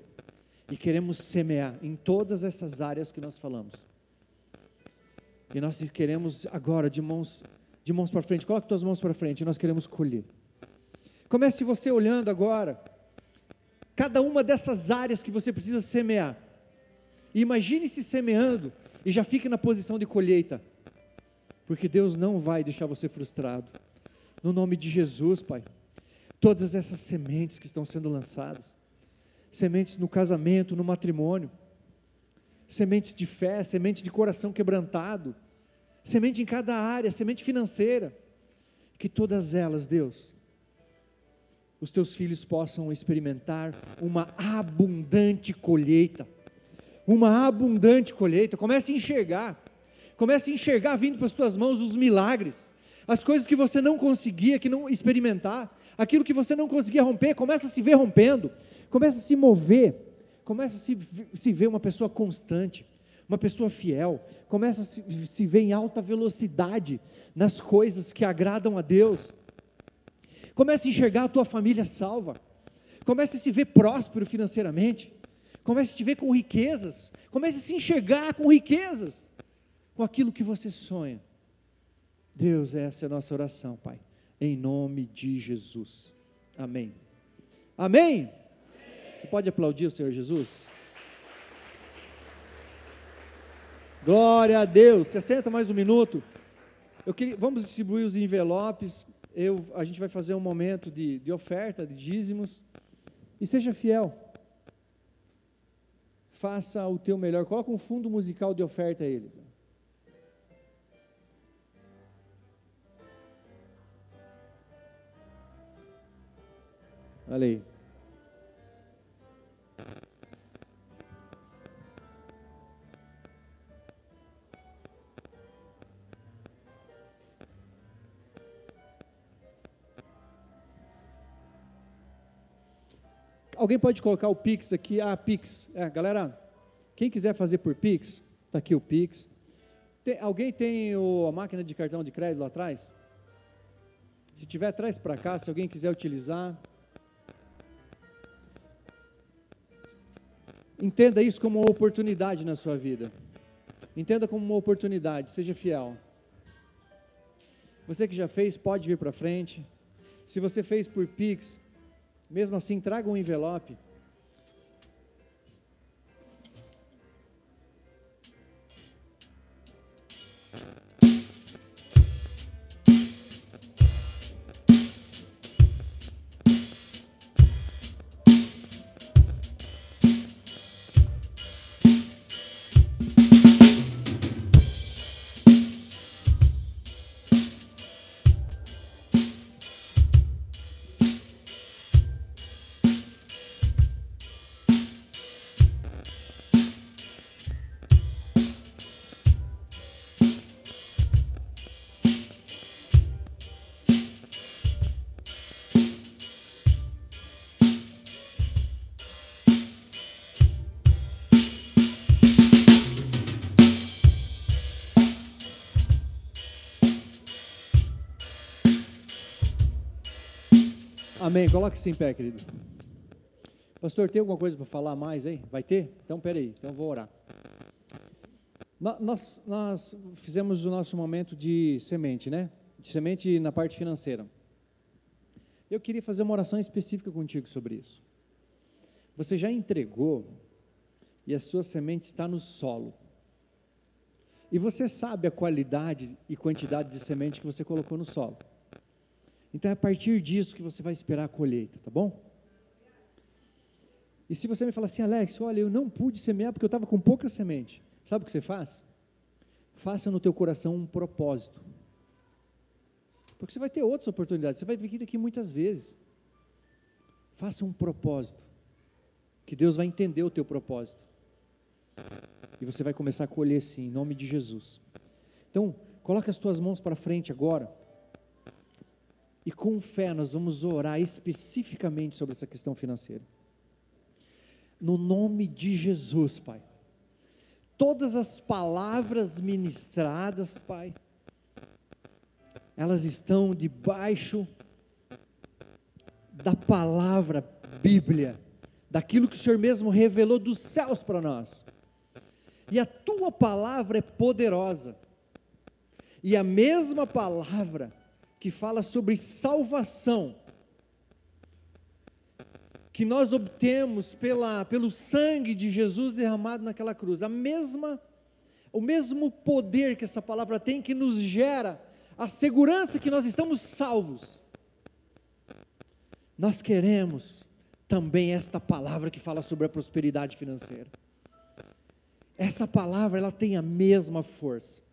e queremos semear em todas essas áreas que nós falamos. E nós queremos agora de mãos de mãos para frente, coloque tuas mãos para frente, nós queremos colher. Comece você olhando agora cada uma dessas áreas que você precisa semear. Imagine-se semeando e já fique na posição de colheita. Porque Deus não vai deixar você frustrado. No nome de Jesus, Pai. Todas essas sementes que estão sendo lançadas, sementes no casamento, no matrimônio, sementes de fé, semente de coração quebrantado, semente em cada área, semente financeira, que todas elas, Deus, os teus filhos possam experimentar uma abundante colheita uma abundante colheita. Comece a enxergar. Comece a enxergar vindo para as tuas mãos os milagres, as coisas que você não conseguia, que não experimentar, aquilo que você não conseguia romper, começa a se ver rompendo, começa a se mover, começa a se, se ver uma pessoa constante, uma pessoa fiel, começa a se, se ver em alta velocidade nas coisas que agradam a Deus. Comece a enxergar a tua família salva. Comece a se ver próspero financeiramente. Comece a te ver com riquezas. Comece a se enxergar com riquezas. Com aquilo que você sonha. Deus, essa é a nossa oração, Pai. Em nome de Jesus. Amém. Amém? Você pode aplaudir o Senhor Jesus? Glória a Deus. Você senta mais um minuto. Eu queria, vamos distribuir os envelopes. Eu, a gente vai fazer um momento de, de oferta, de dízimos. E seja fiel faça o teu melhor. Coloca um fundo musical de oferta a ele. Olha aí. Alguém pode colocar o Pix aqui? Ah, Pix. É, galera, quem quiser fazer por Pix, está aqui o Pix. Tem, alguém tem o, a máquina de cartão de crédito lá atrás? Se tiver, traz para cá, se alguém quiser utilizar. Entenda isso como uma oportunidade na sua vida. Entenda como uma oportunidade, seja fiel. Você que já fez, pode vir para frente. Se você fez por Pix, mesmo assim, traga um envelope. Amém. Coloque-se em pé, querido. Pastor, tem alguma coisa para falar mais aí? Vai ter? Então, peraí, então vou orar. Nós, nós fizemos o nosso momento de semente, né? De semente na parte financeira. Eu queria fazer uma oração específica contigo sobre isso. Você já entregou e a sua semente está no solo. E você sabe a qualidade e quantidade de semente que você colocou no solo. Então é a partir disso que você vai esperar a colheita, tá bom? E se você me falar assim, Alex, olha, eu não pude semear porque eu estava com pouca semente. Sabe o que você faz? Faça no teu coração um propósito. Porque você vai ter outras oportunidades, você vai vir aqui muitas vezes. Faça um propósito. Que Deus vai entender o teu propósito. E você vai começar a colher sim, em nome de Jesus. Então, coloque as tuas mãos para frente agora. E com fé nós vamos orar especificamente sobre essa questão financeira. No nome de Jesus, Pai. Todas as palavras ministradas, Pai, elas estão debaixo da palavra Bíblia, daquilo que o Senhor mesmo revelou dos céus para nós. E a tua palavra é poderosa. E a mesma palavra que fala sobre salvação, que nós obtemos pela, pelo sangue de Jesus derramado naquela cruz, a mesma, o mesmo poder que essa palavra tem, que nos gera a segurança que nós estamos salvos. Nós queremos também esta palavra que fala sobre a prosperidade financeira. Essa palavra ela tem a mesma força.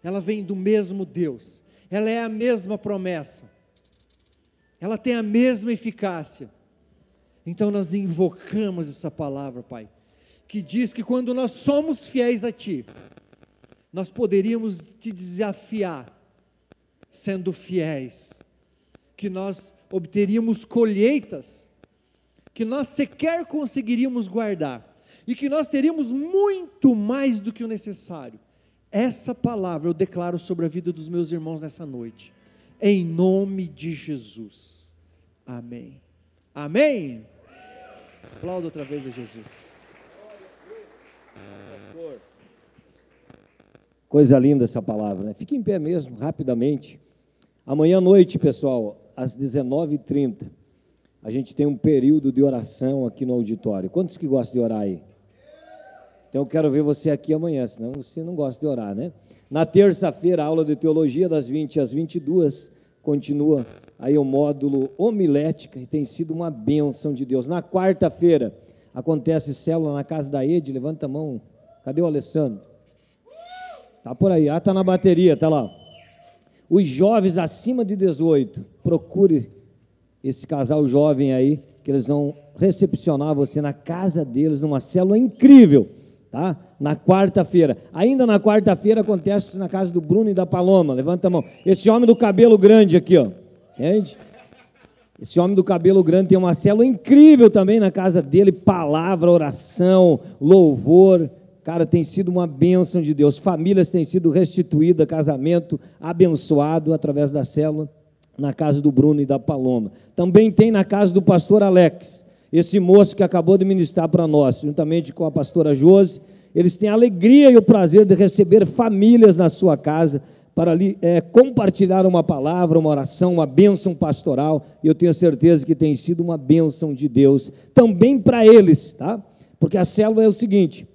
Ela vem do mesmo Deus. Ela é a mesma promessa. Ela tem a mesma eficácia. Então nós invocamos essa palavra, Pai, que diz que quando nós somos fiéis a Ti, nós poderíamos te desafiar, sendo fiéis, que nós obteríamos colheitas, que nós sequer conseguiríamos guardar, e que nós teríamos muito mais do que o necessário. Essa palavra eu declaro sobre a vida dos meus irmãos nessa noite, em nome de Jesus. Amém. Amém. Aplauda outra vez a Jesus. Coisa linda essa palavra, né? Fique em pé mesmo, rapidamente. Amanhã à noite, pessoal, às 19h30, a gente tem um período de oração aqui no auditório. Quantos que gostam de orar aí? Então eu quero ver você aqui amanhã, senão você não gosta de orar, né? Na terça-feira, aula de teologia, das 20 às 22, continua aí o módulo homilética e tem sido uma bênção de Deus. Na quarta-feira acontece célula na casa da Ed, levanta a mão. Cadê o Alessandro? Tá por aí, ah, tá na bateria, tá lá. Os jovens acima de 18, procure esse casal jovem aí, que eles vão recepcionar você na casa deles, numa célula incrível, tá? Na quarta-feira. Ainda na quarta-feira acontece na casa do Bruno e da Paloma. Levanta a mão. Esse homem do cabelo grande aqui, ó. Entende? Esse homem do cabelo grande tem uma célula incrível também na casa dele, palavra, oração, louvor. Cara, tem sido uma bênção de Deus. Famílias têm sido restituídas, casamento abençoado através da célula na casa do Bruno e da Paloma. Também tem na casa do pastor Alex, esse moço que acabou de ministrar para nós, juntamente com a pastora Josi. Eles têm a alegria e o prazer de receber famílias na sua casa para ali é, compartilhar uma palavra, uma oração, uma bênção pastoral, e eu tenho certeza que tem sido uma bênção de Deus também para eles, tá? Porque a célula é o seguinte: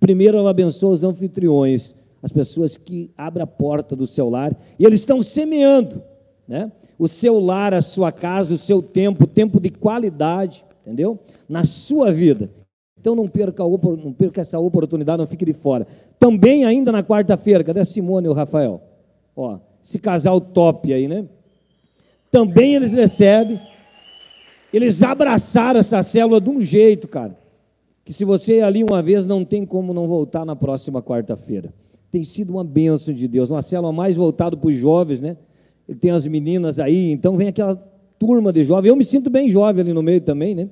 primeiro ela abençoa os anfitriões, as pessoas que abrem a porta do seu lar, e eles estão semeando, né? O seu lar, a sua casa, o seu tempo, tempo de qualidade, entendeu? Na sua vida. Então não perca, não perca essa oportunidade, não fique de fora. Também ainda na quarta-feira, cadê a Simone e o Rafael? Ó, esse casal top aí, né? Também eles recebem. Eles abraçaram essa célula de um jeito, cara, que se você ir ali uma vez, não tem como não voltar na próxima quarta-feira. Tem sido uma bênção de Deus, uma célula mais voltada para os jovens, né? Ele tem as meninas aí, então vem aquela turma de jovens. Eu me sinto bem jovem ali no meio também, né?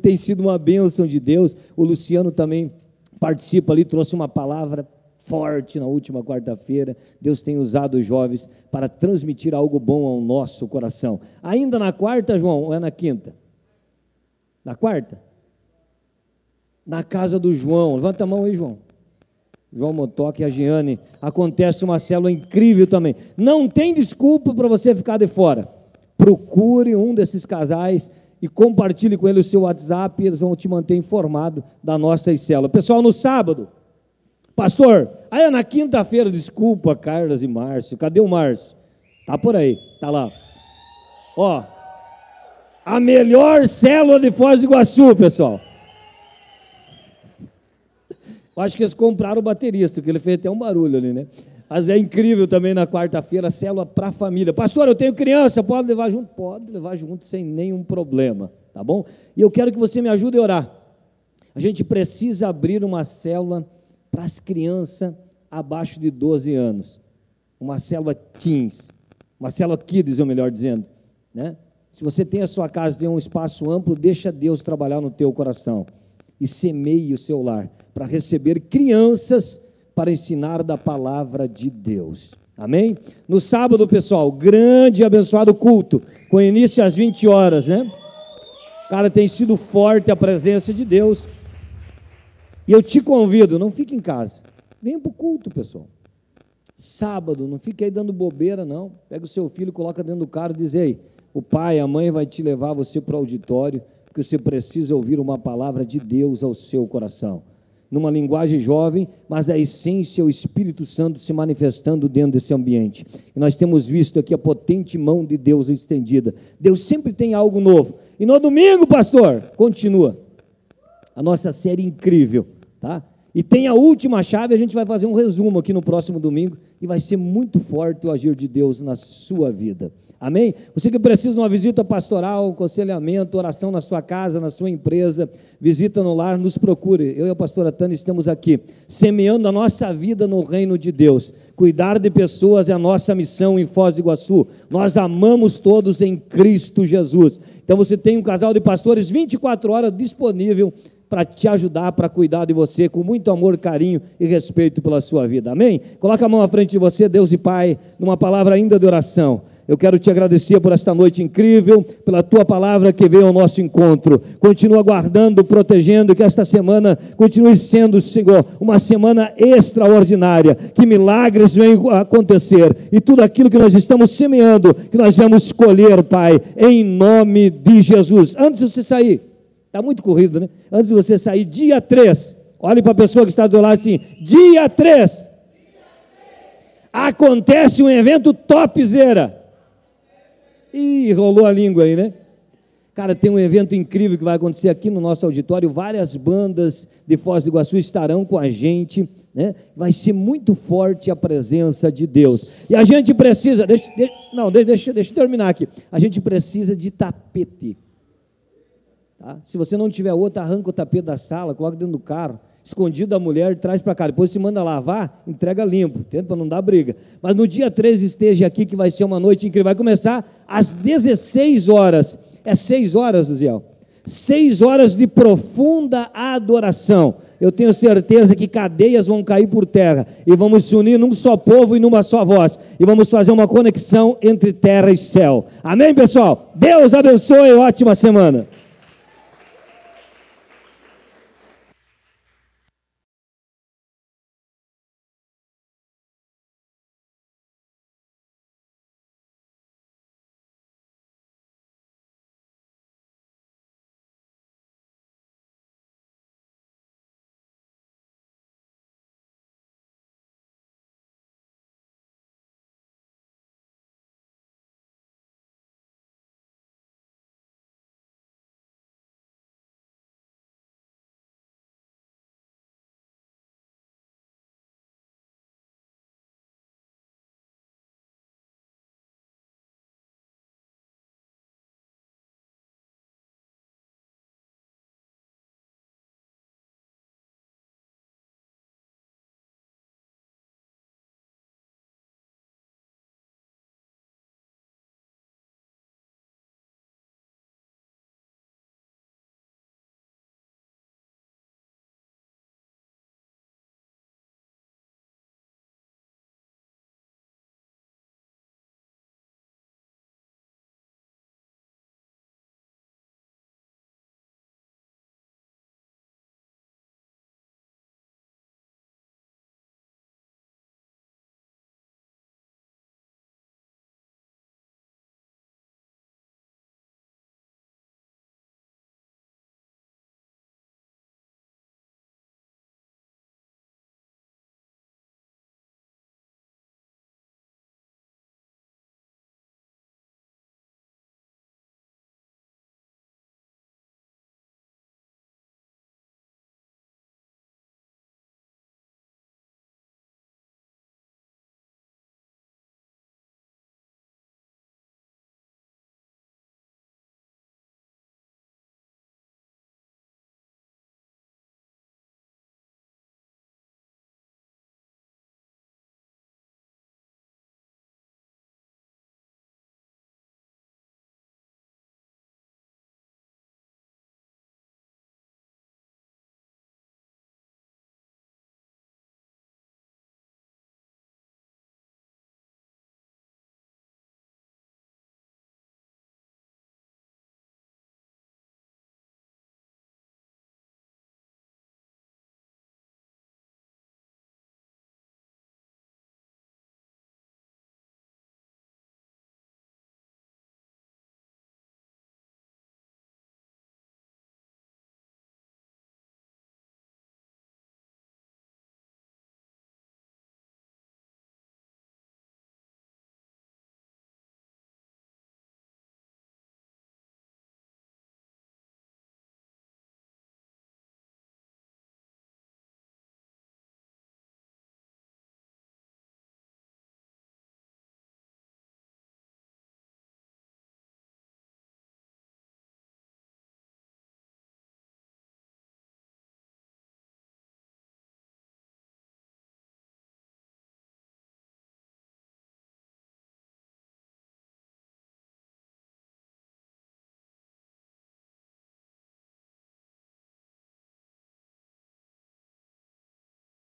Tem sido uma bênção de Deus. O Luciano também participa ali, trouxe uma palavra forte na última quarta-feira. Deus tem usado os jovens para transmitir algo bom ao nosso coração. Ainda na quarta, João, ou é na quinta? Na quarta? na casa do João. Levanta a mão aí, João. João Motoque e a Giane. Acontece uma célula incrível também. Não tem desculpa para você ficar de fora. Procure um desses casais e compartilhe com ele o seu WhatsApp, eles vão te manter informado da nossa célula. Pessoal, no sábado, pastor, aí é na quinta-feira, desculpa, Carlos e Márcio, cadê o Márcio? Tá por aí, tá lá. Ó, a melhor célula de Foz do Iguaçu, pessoal. Eu acho que eles compraram o baterista, porque ele fez até um barulho ali, né? Mas é incrível também na quarta-feira, célula para a família. Pastor, eu tenho criança, pode levar junto? Pode levar junto sem nenhum problema, tá bom? E eu quero que você me ajude a orar. A gente precisa abrir uma célula para as crianças abaixo de 12 anos. Uma célula teens, uma célula kids, ou melhor dizendo, né? Se você tem a sua casa, tem um espaço amplo, deixa Deus trabalhar no teu coração e semeie o seu lar para receber crianças para ensinar da palavra de Deus. Amém? No sábado, pessoal, grande e abençoado culto, com início às 20 horas, né? Cara, tem sido forte a presença de Deus. E eu te convido, não fique em casa. Venha para o culto, pessoal. Sábado, não fique aí dando bobeira, não. Pega o seu filho, coloca dentro do carro e diz: Ei, o pai, a mãe vai te levar você para o auditório, porque você precisa ouvir uma palavra de Deus ao seu coração numa linguagem jovem, mas a essência, o Espírito Santo se manifestando dentro desse ambiente. E nós temos visto aqui a potente mão de Deus estendida. Deus sempre tem algo novo. E no domingo, pastor, continua a nossa série incrível, tá? E tem a última chave, a gente vai fazer um resumo aqui no próximo domingo e vai ser muito forte o agir de Deus na sua vida. Amém? Você que precisa de uma visita pastoral, aconselhamento, oração na sua casa, na sua empresa, visita no lar, nos procure. Eu e a pastora Tânia estamos aqui, semeando a nossa vida no reino de Deus. Cuidar de pessoas é a nossa missão em Foz do Iguaçu. Nós amamos todos em Cristo Jesus. Então você tem um casal de pastores 24 horas disponível para te ajudar, para cuidar de você com muito amor, carinho e respeito pela sua vida. Amém? Coloca a mão à frente de você, Deus e Pai, numa palavra ainda de oração. Eu quero te agradecer por esta noite incrível, pela tua palavra que veio ao nosso encontro. Continua guardando, protegendo, que esta semana continue sendo, Senhor, uma semana extraordinária. Que milagres venham acontecer e tudo aquilo que nós estamos semeando, que nós vamos colher, Pai, em nome de Jesus. Antes de você sair, está muito corrido, né? Antes de você sair, dia 3, olhe para a pessoa que está do lado assim: dia 3. Acontece um evento topzera Ih, rolou a língua aí, né? Cara, tem um evento incrível que vai acontecer aqui no nosso auditório. Várias bandas de Foz do Iguaçu estarão com a gente. Né? Vai ser muito forte a presença de Deus. E a gente precisa. Deixa, deixa, não, deixa, deixa eu terminar aqui. A gente precisa de tapete. Tá? Se você não tiver outro, arranca o tapete da sala, coloca dentro do carro escondido da mulher, traz para cá. Depois se manda lavar, entrega limpo, tenta para não dar briga. Mas no dia 13 esteja aqui, que vai ser uma noite incrível. Vai começar às 16 horas. É 6 horas, Luziel? 6 horas de profunda adoração. Eu tenho certeza que cadeias vão cair por terra e vamos se unir num só povo e numa só voz. E vamos fazer uma conexão entre terra e céu. Amém, pessoal? Deus abençoe, ótima semana.